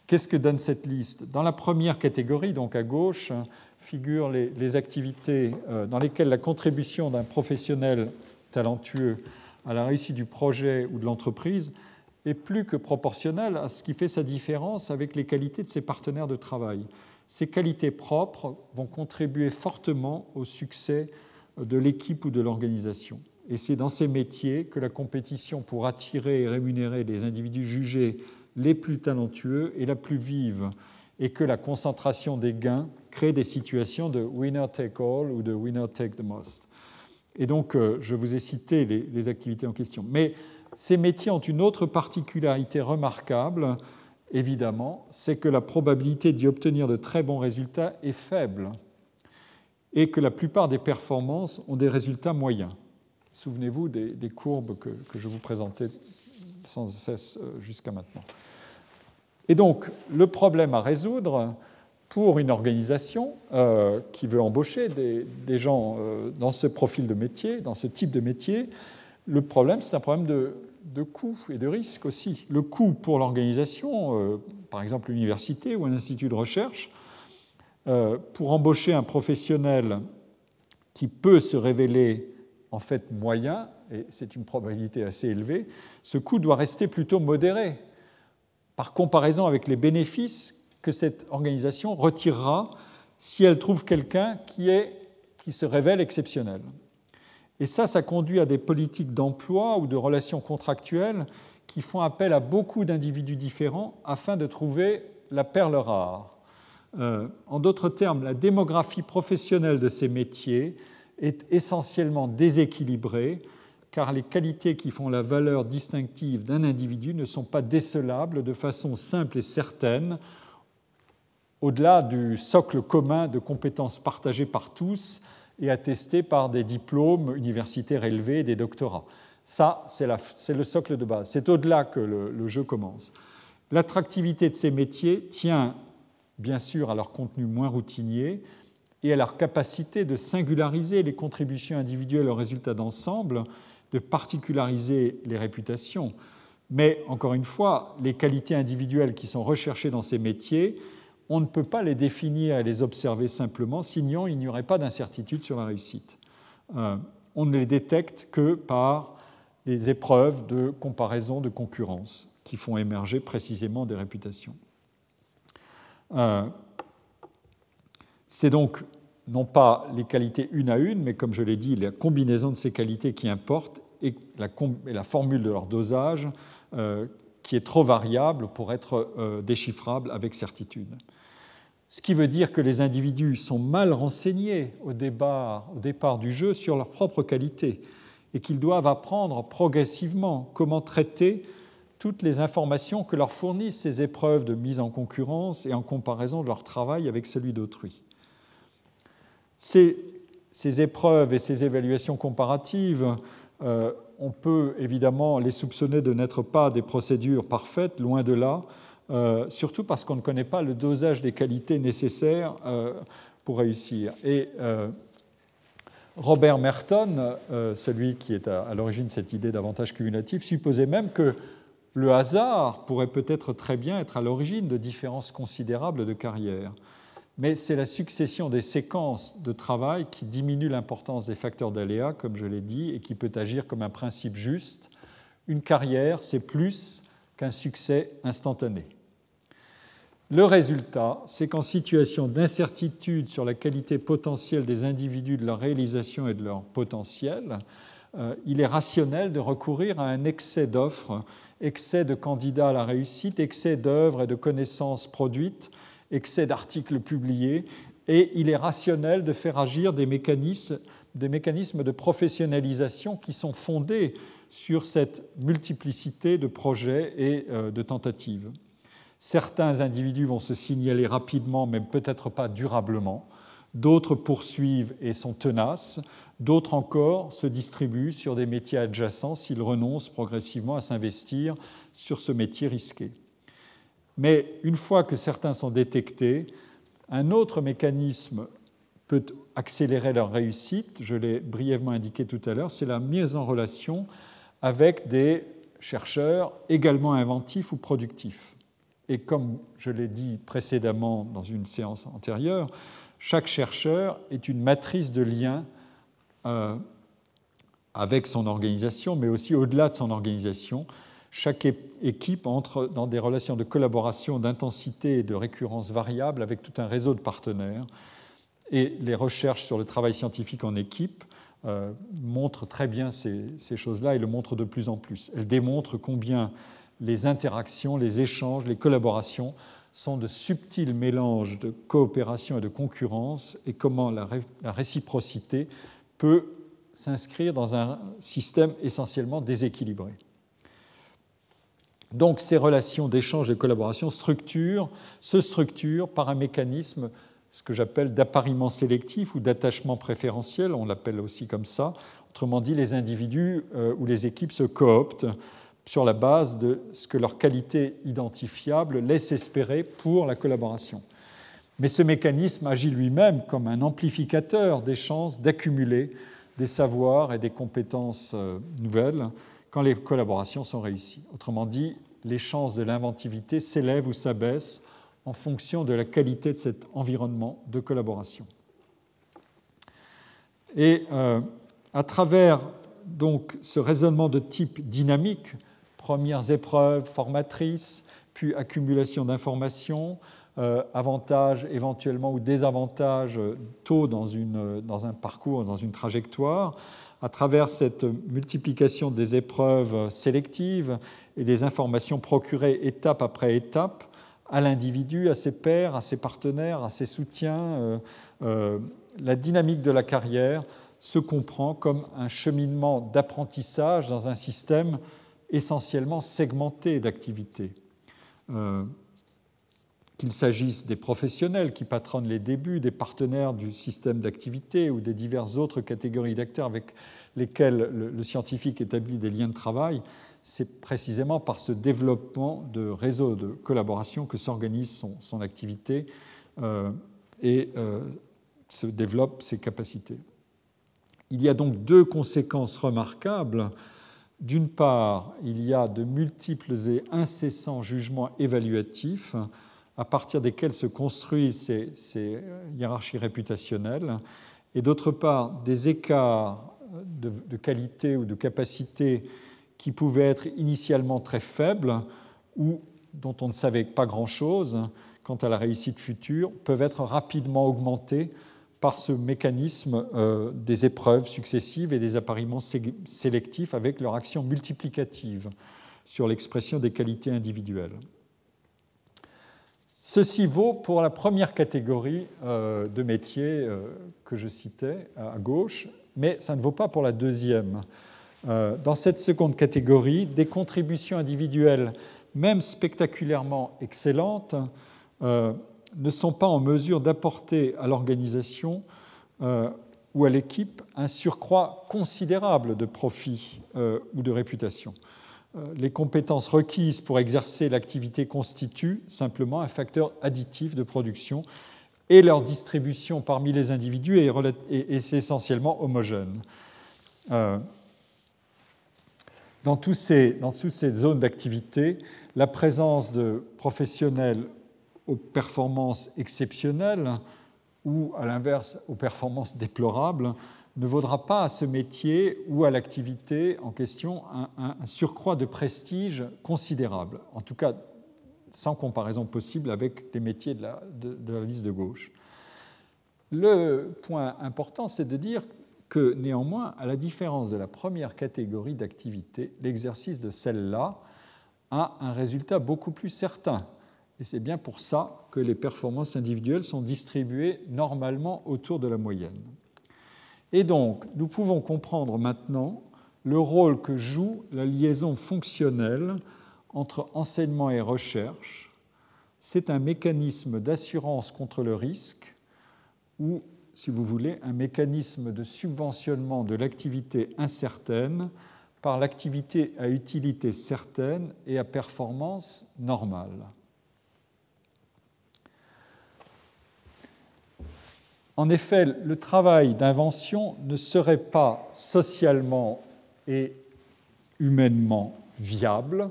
Qu'est-ce que donne cette liste? Dans la première catégorie, donc à gauche, figurent les, activités euh, dans lesquelles la contribution d'un professionnel talentueux à la réussite du projet ou de l'entreprise est plus que proportionnel à ce qui fait sa différence avec les qualités de ses partenaires de travail. Ces qualités propres vont contribuer fortement au succès de l'équipe ou de l'organisation. Et c'est dans ces métiers que la compétition pour attirer et rémunérer les individus jugés les plus talentueux est la plus vive et que la concentration des gains crée des situations de winner take all ou de winner take the most. Et donc, euh, je vous ai cité les, les activités en question. Mais ces métiers ont une autre particularité remarquable, évidemment, c'est que la probabilité d'y obtenir de très bons résultats est faible et que la plupart des performances ont des résultats moyens. Souvenez-vous des, courbes que, je vous présentais sans cesse euh, jusqu'à maintenant. Et donc, le problème à résoudre pour une organisation euh, qui veut embaucher des, gens euh, dans ce profil de métier, dans ce type de métier, le problème, c'est un problème de, de coût et de risque aussi. Le coût pour l'organisation, par exemple l'université ou un institut de recherche, pour embaucher un professionnel qui peut se révéler en fait moyen, et c'est une probabilité assez élevée, ce coût doit rester plutôt modéré par comparaison avec les bénéfices que cette organisation retirera si elle trouve quelqu'un qui, qui se révèle exceptionnel. Et ça, ça conduit à des politiques d'emploi ou de relations contractuelles qui font appel à beaucoup d'individus différents afin de trouver la perle rare. Euh, en d'autres termes, la démographie professionnelle de ces métiers est essentiellement déséquilibré car les qualités qui font la valeur distinctive d'un individu ne sont pas décelables de façon simple et certaine au-delà du socle commun de compétences partagées par tous et attestées par des diplômes universitaires élevés et des doctorats. Ça, c'est le socle de base. C'est au-delà que le jeu commence. L'attractivité de ces métiers tient bien sûr à leur contenu moins routinier, et à leur capacité de singulariser les contributions individuelles aux résultats d'ensemble, de particulariser les réputations. Mais encore une fois, les qualités individuelles qui sont recherchées dans ces métiers, on ne peut pas les définir et les observer simplement, sinon il n'y aurait pas d'incertitude sur la réussite. Euh, on ne les détecte que par les épreuves de comparaison, de concurrence, qui font émerger précisément des réputations. Euh, c'est donc non pas les qualités une à une, mais comme je l'ai dit, la combinaison de ces qualités qui importe et la, formule de leur dosage euh, qui est trop variable pour être déchiffrable avec certitude. Ce qui veut dire que les individus sont mal renseignés au départ, du jeu sur leurs propres qualités et qu'ils doivent apprendre progressivement comment traiter toutes les informations que leur fournissent ces épreuves de mise en concurrence et en comparaison de leur travail avec celui d'autrui. Ces, épreuves et ces évaluations comparatives, euh, on peut évidemment les soupçonner de n'être pas des procédures parfaites, loin de là, euh, surtout parce qu'on ne connaît pas le dosage des qualités nécessaires euh, pour réussir. Et Robert Merton, celui qui est à, l'origine de cette idée d'avantage cumulatif, supposait même que le hasard pourrait peut-être très bien être à l'origine de différences considérables de carrière mais c'est la succession des séquences de travail qui diminue l'importance des facteurs d'aléa, comme je l'ai dit, et qui peut agir comme un principe juste. Une carrière, c'est plus qu'un succès instantané. Le résultat, c'est qu'en situation d'incertitude sur la qualité potentielle des individus, de leur réalisation et de leur potentiel, euh, il est rationnel de recourir à un excès d'offres, excès de candidats à la réussite, excès d'œuvres et de connaissances produites excès d'articles publiés, et il est rationnel de faire agir des mécanismes, de professionnalisation qui sont fondés sur cette multiplicité de projets et euh, de tentatives. Certains individus vont se signaler rapidement, mais peut-être pas durablement. D'autres poursuivent et sont tenaces. D'autres encore se distribuent sur des métiers adjacents s'ils renoncent progressivement à s'investir sur ce métier risqué. Mais une fois que certains sont détectés, un autre mécanisme peut accélérer leur réussite, je l'ai brièvement indiqué tout à l'heure, c'est la mise en relation avec des chercheurs également inventifs ou productifs. Et comme je l'ai dit précédemment dans une séance antérieure, chaque chercheur est une matrice de liens euh, avec son organisation, mais aussi au-delà de son organisation, chaque équipe entre dans des relations de collaboration, d'intensité et de récurrence variable avec tout un réseau de partenaires. Et les recherches sur le travail scientifique en équipe euh, montrent très bien ces, ces choses-là et le montrent de plus en plus. Elles démontrent combien les interactions, les échanges, les collaborations sont de subtils mélanges de coopération et de concurrence et comment la, réciprocité peut s'inscrire dans un système essentiellement déséquilibré. Donc ces relations d'échange et de collaboration structurent, se structurent par un mécanisme, ce que j'appelle d'appariement sélectif ou d'attachement préférentiel, on l'appelle aussi comme ça. Autrement dit, les individus euh, ou les équipes se cooptent sur la base de ce que leur qualité identifiable laisse espérer pour la collaboration. Mais ce mécanisme agit lui-même comme un amplificateur des chances d'accumuler des savoirs et des compétences euh, nouvelles quand les collaborations sont réussies. Autrement dit, les chances de l'inventivité s'élèvent ou s'abaissent en fonction de la qualité de cet environnement de collaboration. Et euh, à travers donc ce raisonnement de type dynamique, premières épreuves formatrices, puis accumulation d'informations, euh, avantages éventuellement ou désavantages tôt dans, une, dans un parcours, dans une trajectoire, à travers cette multiplication des épreuves sélectives et des informations procurées étape après étape à l'individu, à ses pairs, à ses partenaires, à ses soutiens, euh, euh, la dynamique de la carrière se comprend comme un cheminement d'apprentissage dans un système essentiellement segmenté d'activités. Euh, qu'il s'agisse des professionnels qui patronnent les débuts, des partenaires du système d'activité ou des diverses autres catégories d'acteurs avec lesquels le, scientifique établit des liens de travail, c'est précisément par ce développement de réseaux de collaboration que s'organise son, activité euh, et euh, se développent ses capacités. Il y a donc deux conséquences remarquables d'une part, il y a de multiples et incessants jugements évaluatifs à partir desquels se construisent ces, hiérarchies réputationnelles, et d'autre part, des écarts de, qualité ou de capacité qui pouvaient être initialement très faibles ou dont on ne savait pas grand-chose quant à la réussite future, peuvent être rapidement augmentés par ce mécanisme euh, des épreuves successives et des appariements sélectifs avec leur action multiplicative sur l'expression des qualités individuelles. Ceci vaut pour la première catégorie euh, de métiers euh, que je citais à gauche, mais ça ne vaut pas pour la deuxième. Dans cette seconde catégorie, des contributions individuelles, même spectaculairement excellentes, ne sont pas en mesure d'apporter à l'organisation euh, ou à l'équipe un surcroît considérable de profit euh, ou de réputation. Euh, les compétences requises pour exercer l'activité constituent simplement un facteur additif de production et leur distribution parmi les individus est, essentiellement homogène. Dans toutes ces zones d'activité, la présence de professionnels aux performances exceptionnelles ou, à l'inverse, aux performances déplorables, ne vaudra pas à ce métier ou à l'activité en question un, surcroît de prestige considérable, en tout cas sans comparaison possible avec les métiers de la, de la liste de gauche. Le point important, c'est de dire que néanmoins, à la différence de la première catégorie d'activité, l'exercice de celle-là a un résultat beaucoup plus certain et c'est bien pour ça que les performances individuelles sont distribuées normalement autour de la moyenne. Et donc, nous pouvons comprendre maintenant le rôle que joue la liaison fonctionnelle entre enseignement et recherche. C'est un mécanisme d'assurance contre le risque ou, si vous voulez, un mécanisme de subventionnement de l'activité incertaine par l'activité à utilité certaine et à performance normale. En effet, le travail d'invention ne serait pas socialement et humainement viable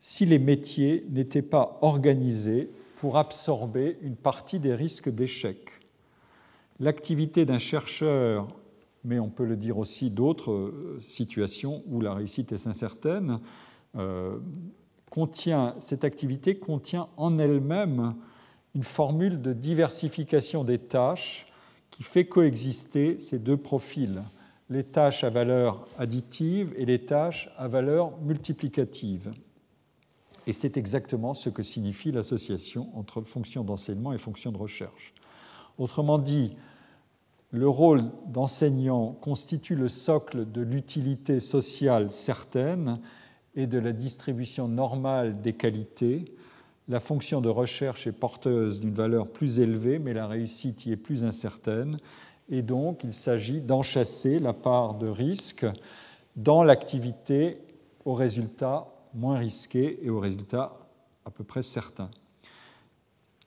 si les métiers n'étaient pas organisés pour absorber une partie des risques d'échec. L'activité d'un chercheur, mais on peut le dire aussi d'autres euh, situations où la réussite est incertaine, contient, cette activité contient en elle-même une formule de diversification des tâches qui fait coexister ces deux profils, les tâches à valeur additive et les tâches à valeur multiplicative. Et c'est exactement ce que signifie l'association entre fonction d'enseignement et fonction de recherche. Autrement dit, le rôle d'enseignant constitue le socle de l'utilité sociale certaine et de la distribution normale des qualités, la fonction de recherche est porteuse d'une valeur plus élevée, mais la réussite y est plus incertaine. Et donc, il s'agit d'enchasser la part de risque dans l'activité au résultat moins risqué et au résultat à peu près certain.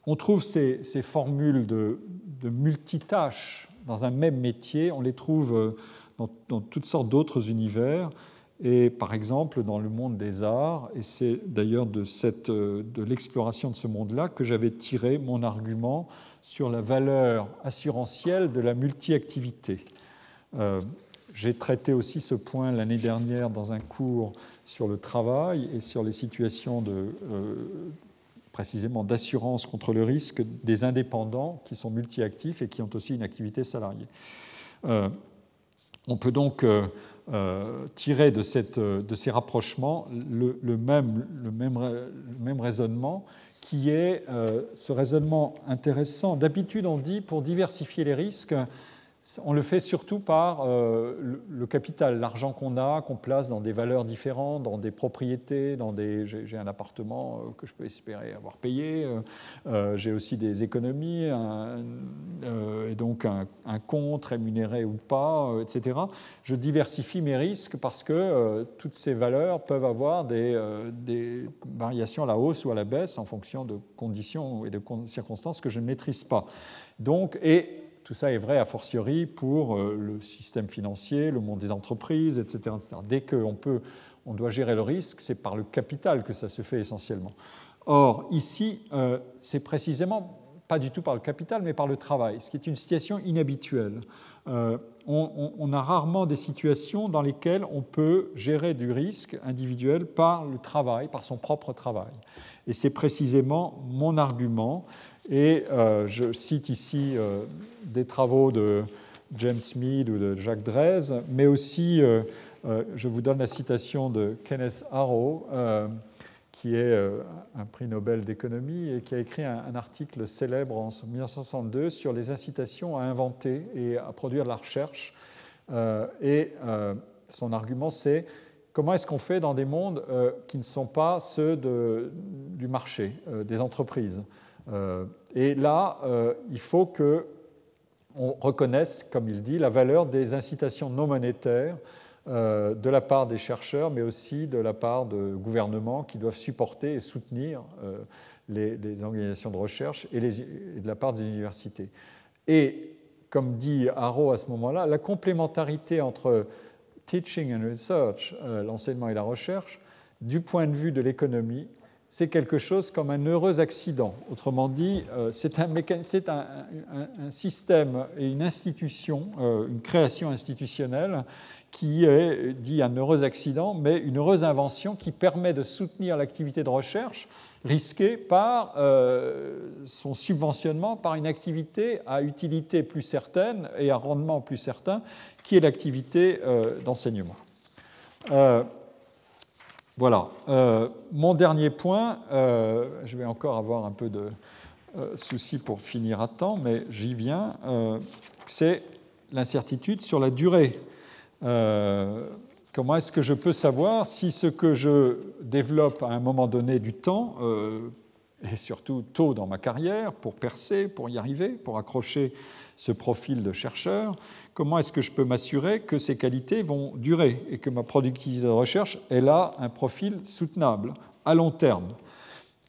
On trouve ces, formules de, multitâches dans un même métier, on les trouve dans, dans toutes sortes d'autres univers et par exemple dans le monde des arts, et c'est d'ailleurs de, de l'exploration de ce monde-là que j'avais tiré mon argument sur la valeur assurantielle de la multi-activité. Euh, j'ai traité aussi ce point l'année dernière dans un cours sur le travail et sur les situations de, euh, précisément d'assurance contre le risque des indépendants qui sont multi-actifs et qui ont aussi une activité salariée. Euh, on peut donc euh, tirer de, cette, de, ces rapprochements le, même, le, même, le, même, raisonnement qui est euh, ce raisonnement intéressant. D'habitude, on dit pour diversifier les risques, on le fait surtout par euh, le capital, l'argent qu'on a, qu'on place dans des valeurs différentes, dans des propriétés, dans des. J'ai un appartement euh, que je peux espérer avoir payé. Euh, j'ai aussi des économies et donc un, compte rémunéré ou pas, etc. Je diversifie mes risques parce que toutes ces valeurs peuvent avoir des, des, variations à la hausse ou à la baisse en fonction de conditions et de circonstances que je ne maîtrise pas. Donc, et tout ça est vrai a fortiori pour euh, le système financier, le monde des entreprises, etc. Dès qu'on peut, on doit gérer le risque, c'est par le capital que ça se fait essentiellement. Or, ici, euh, c'est précisément pas du tout par le capital, mais par le travail, ce qui est une situation inhabituelle. Euh, on, a rarement des situations dans lesquelles on peut gérer du risque individuel par le travail, par son propre travail. Et c'est précisément mon argument. Et euh, je cite ici euh, des travaux de James Mead ou de Jacques Drez, mais aussi euh, je vous donne la citation de Kenneth Arrow, qui est un prix Nobel d'économie et qui a écrit un, article célèbre en 1962 sur les incitations à inventer et à produire de la recherche. et son argument, c'est comment est-ce qu'on fait dans des mondes qui ne sont pas ceux du marché, des entreprises? Et là, euh, il faut qu'on reconnaisse, comme il dit, la valeur des incitations non monétaires euh, de la part des chercheurs, mais aussi de la part de gouvernements qui doivent supporter et soutenir les, organisations de recherche et, de la part des universités. Et comme dit Haro à ce moment-là, la complémentarité entre teaching and research, l'enseignement et la recherche, du point de vue de l'économie, c'est quelque chose comme un heureux accident. Autrement dit, euh, c'est un, système et une institution, euh, une création institutionnelle qui est dit un heureux accident, mais une heureuse invention qui permet de soutenir l'activité de recherche risquée par euh, son subventionnement par une activité à utilité plus certaine et à rendement plus certain, qui est l'activité d'enseignement. Voilà. Euh, mon dernier point, euh, je vais encore avoir un peu de euh, soucis pour finir à temps, mais j'y viens, c'est l'incertitude sur la durée. comment est-ce que je peux savoir si ce que je développe à un moment donné du temps, et surtout tôt dans ma carrière, pour percer, pour y arriver, pour accrocher ce profil de chercheur, comment est-ce que je peux m'assurer que ces qualités vont durer et que ma productivité de recherche est là un profil soutenable à long terme?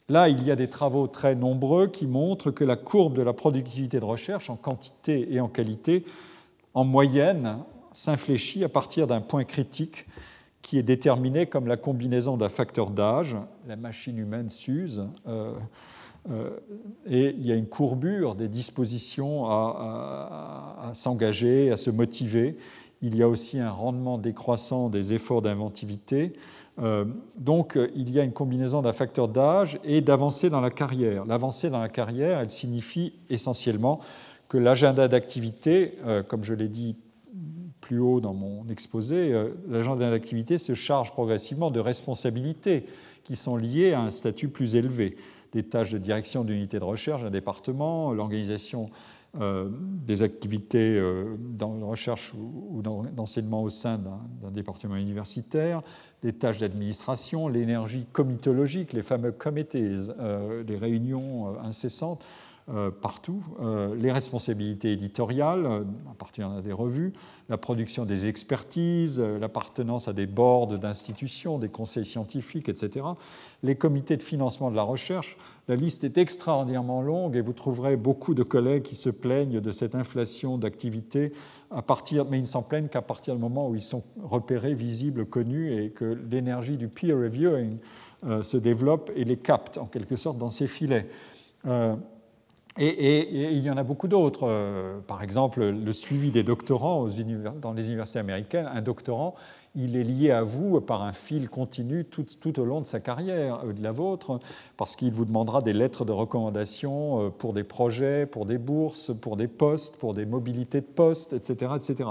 Là, il y a des travaux très nombreux qui montrent que la courbe de la productivité de recherche en quantité et en qualité, en moyenne, s'infléchit à partir d'un point critique qui est déterminé comme la combinaison d'un facteur d'âge, la machine humaine s'use, euh, et il y a une courbure des dispositions à, s'engager, à se motiver. Il y a aussi un rendement décroissant des efforts d'inventivité. donc il y a une combinaison d'un facteur d'âge et d'avancée dans la carrière. L'avancée dans la carrière, elle signifie essentiellement que l'agenda d'activité, comme je l'ai dit plus haut dans mon exposé, l'agenda d'activité se charge progressivement de responsabilités qui sont liées à un statut plus élevé des tâches de direction d'unité de recherche d'un département, l'organisation euh, des activités euh, dans de recherche ou, d'enseignement au sein d'un département universitaire, des tâches d'administration, l'énergie comitologique, les fameux comités, euh, les réunions incessantes euh, partout, euh, les responsabilités éditoriales, euh, à partir des revues, la production des expertises, l'appartenance à des boards d'institutions, des conseils scientifiques, etc., les comités de financement de la recherche. La liste est extraordinairement longue et vous trouverez beaucoup de collègues qui se plaignent de cette inflation d'activité, à partir, mais ils ne s'en plaignent qu'à partir du moment où ils sont repérés, visibles, connus et que l'énergie du peer reviewing se développe et les capte en quelque sorte dans ses filets. Et, il y en a beaucoup d'autres. Euh, par exemple, le suivi des doctorants dans les universités américaines. Un doctorant, il est lié à vous par un fil continu tout, tout au long de sa carrière, euh, de la vôtre, parce qu'il vous demandera des lettres de recommandation euh, pour des projets, pour des bourses, pour des postes, pour des mobilités de postes, etc., etc.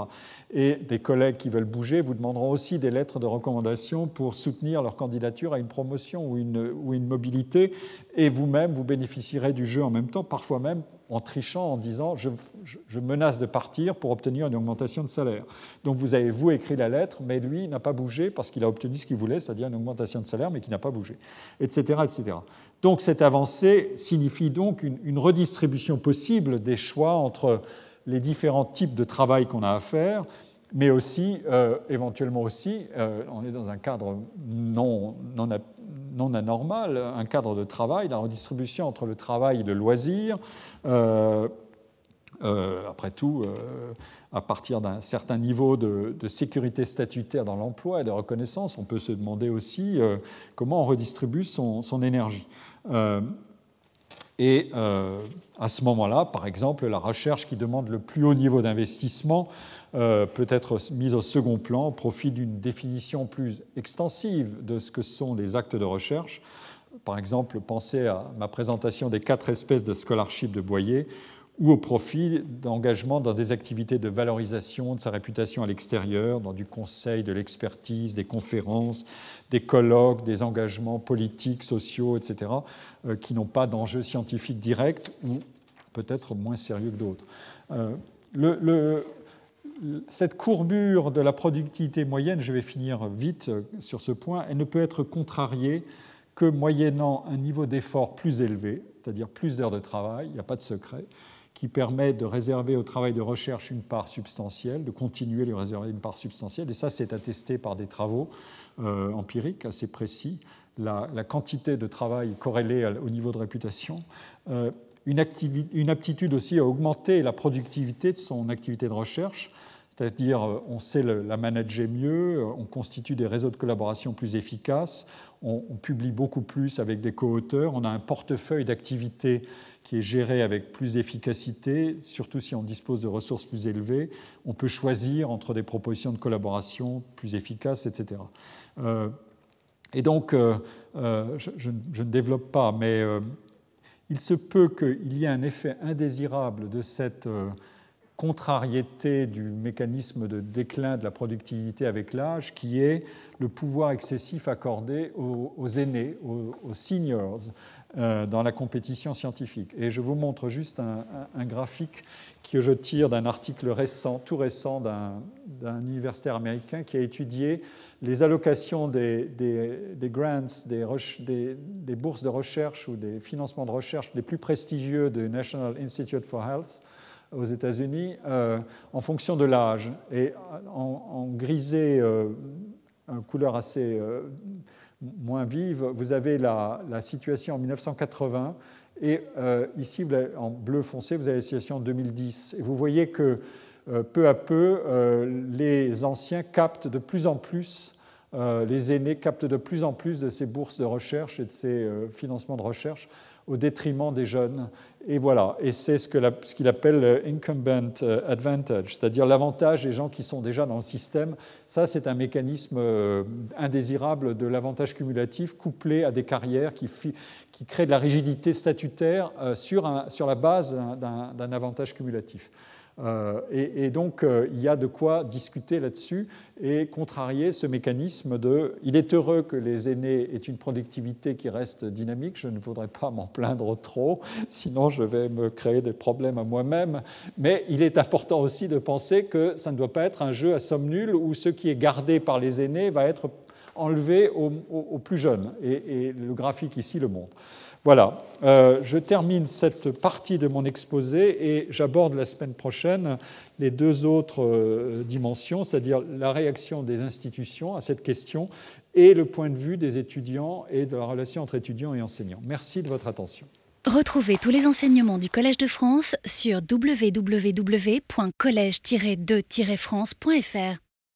Et des collègues qui veulent bouger vous demanderont aussi des lettres de recommandation pour soutenir leur candidature à une promotion ou une, mobilité, et vous-même, vous bénéficierez du jeu en même temps, parfois même en trichant, en disant je, menace de partir pour obtenir une augmentation de salaire. Donc vous avez, vous, écrit la lettre, mais lui n'a pas bougé parce qu'il a obtenu ce qu'il voulait, c'est-à-dire une augmentation de salaire, mais qui n'a pas bougé, etc., etc. Donc cette avancée signifie donc une, redistribution possible des choix entre les différents types de travail qu'on a à faire, mais aussi, euh, éventuellement aussi, euh, on est dans un cadre non, non, non anormal, un cadre de travail, la redistribution entre le travail et le loisir. Euh, après tout, à partir d'un certain niveau de, sécurité statutaire dans l'emploi et de reconnaissance, on peut se demander aussi comment on redistribue son, son énergie. Et à ce moment-là, par exemple, la recherche qui demande le plus haut niveau d'investissement euh, peut être mise au second plan au profit d'une définition plus extensive de ce que sont les actes de recherche. Par exemple, pensez à ma présentation des quatre espèces de scholarship de Boyer, ou au profit d'engagement dans des activités de valorisation de sa réputation à l'extérieur, dans du conseil, de l'expertise, des conférences, des colloques, des engagements politiques, sociaux, etc., euh, qui n'ont pas d'enjeu scientifique direct ou peut-être moins sérieux que d'autres. Euh, cette courbure de la productivité moyenne, je vais finir vite euh, sur ce point, elle ne peut être contrariée que moyennant un niveau d'effort plus élevé, c'est-à-dire plus d'heures de travail, il n'y a pas de secret, qui permet de réserver au travail de recherche une part substantielle, de continuer lui réserver une part substantielle. Et ça, c'est attesté par des travaux euh, empiriques assez précis. La, quantité de travail corrélée au niveau de réputation. Euh, une, une, aptitude aussi à augmenter la productivité de son activité de recherche c'est-à-dire euh, on sait la manager mieux, on constitue des réseaux de collaboration plus efficaces, on, publie beaucoup plus avec des co-auteurs, on a un portefeuille d'activités qui est géré avec plus d'efficacité, surtout si on dispose de ressources plus élevées, on peut choisir entre des propositions de collaboration plus efficaces, etc. Euh, et donc, euh, je, je, ne développe pas, mais il se peut qu'il y ait un effet indésirable de cette contrariété du mécanisme de déclin de la productivité avec l'âge, qui est le pouvoir excessif accordé aux, aînés, aux, seniors, euh, dans la compétition scientifique. Et je vous montre juste un, graphique que je tire d'un article récent, tout récent d'un universitaire américain qui a étudié les allocations des, grants, des, bourses de recherche ou des financements de recherche les plus prestigieux du National Institute for Health aux États-Unis euh, en fonction de l'âge. Et en, grisé, euh, une couleur assez euh, moins vive, vous avez la, situation en 1980. Et ici, en bleu foncé, vous avez la situation en 2010. Et vous voyez que peu à peu, les anciens captent de plus en plus les aînés captent de plus en plus de ces bourses de recherche et de ces financements de recherche au détriment des jeunes. Et voilà, et c'est ce qu'il appelle incumbent advantage, c'est-à-dire l'avantage des gens qui sont déjà dans le système. Ça, c'est un mécanisme indésirable de l'avantage cumulatif couplé à des carrières qui, créent de la rigidité statutaire un, sur la base d'un avantage cumulatif. Euh, et, donc, euh, il y a de quoi discuter là-dessus et contrarier ce mécanisme de. Il est heureux que les aînés aient une productivité qui reste dynamique. Je ne voudrais pas m'en plaindre trop, sinon je vais me créer des problèmes à moi-même. Mais il est important aussi de penser que ça ne doit pas être un jeu à somme nulle où ce qui est gardé par les aînés va être enlevé aux, plus jeunes. et le graphique ici le montre. Voilà, euh, je termine cette partie de mon exposé et j'aborde la semaine prochaine les deux autres euh, dimensions, c'est-à-dire la réaction des institutions à cette question et le point de vue des étudiants et de la relation entre étudiants et enseignants. Merci de votre attention. Retrouvez tous les enseignements du Collège de France sur www.collège-2-france.fr.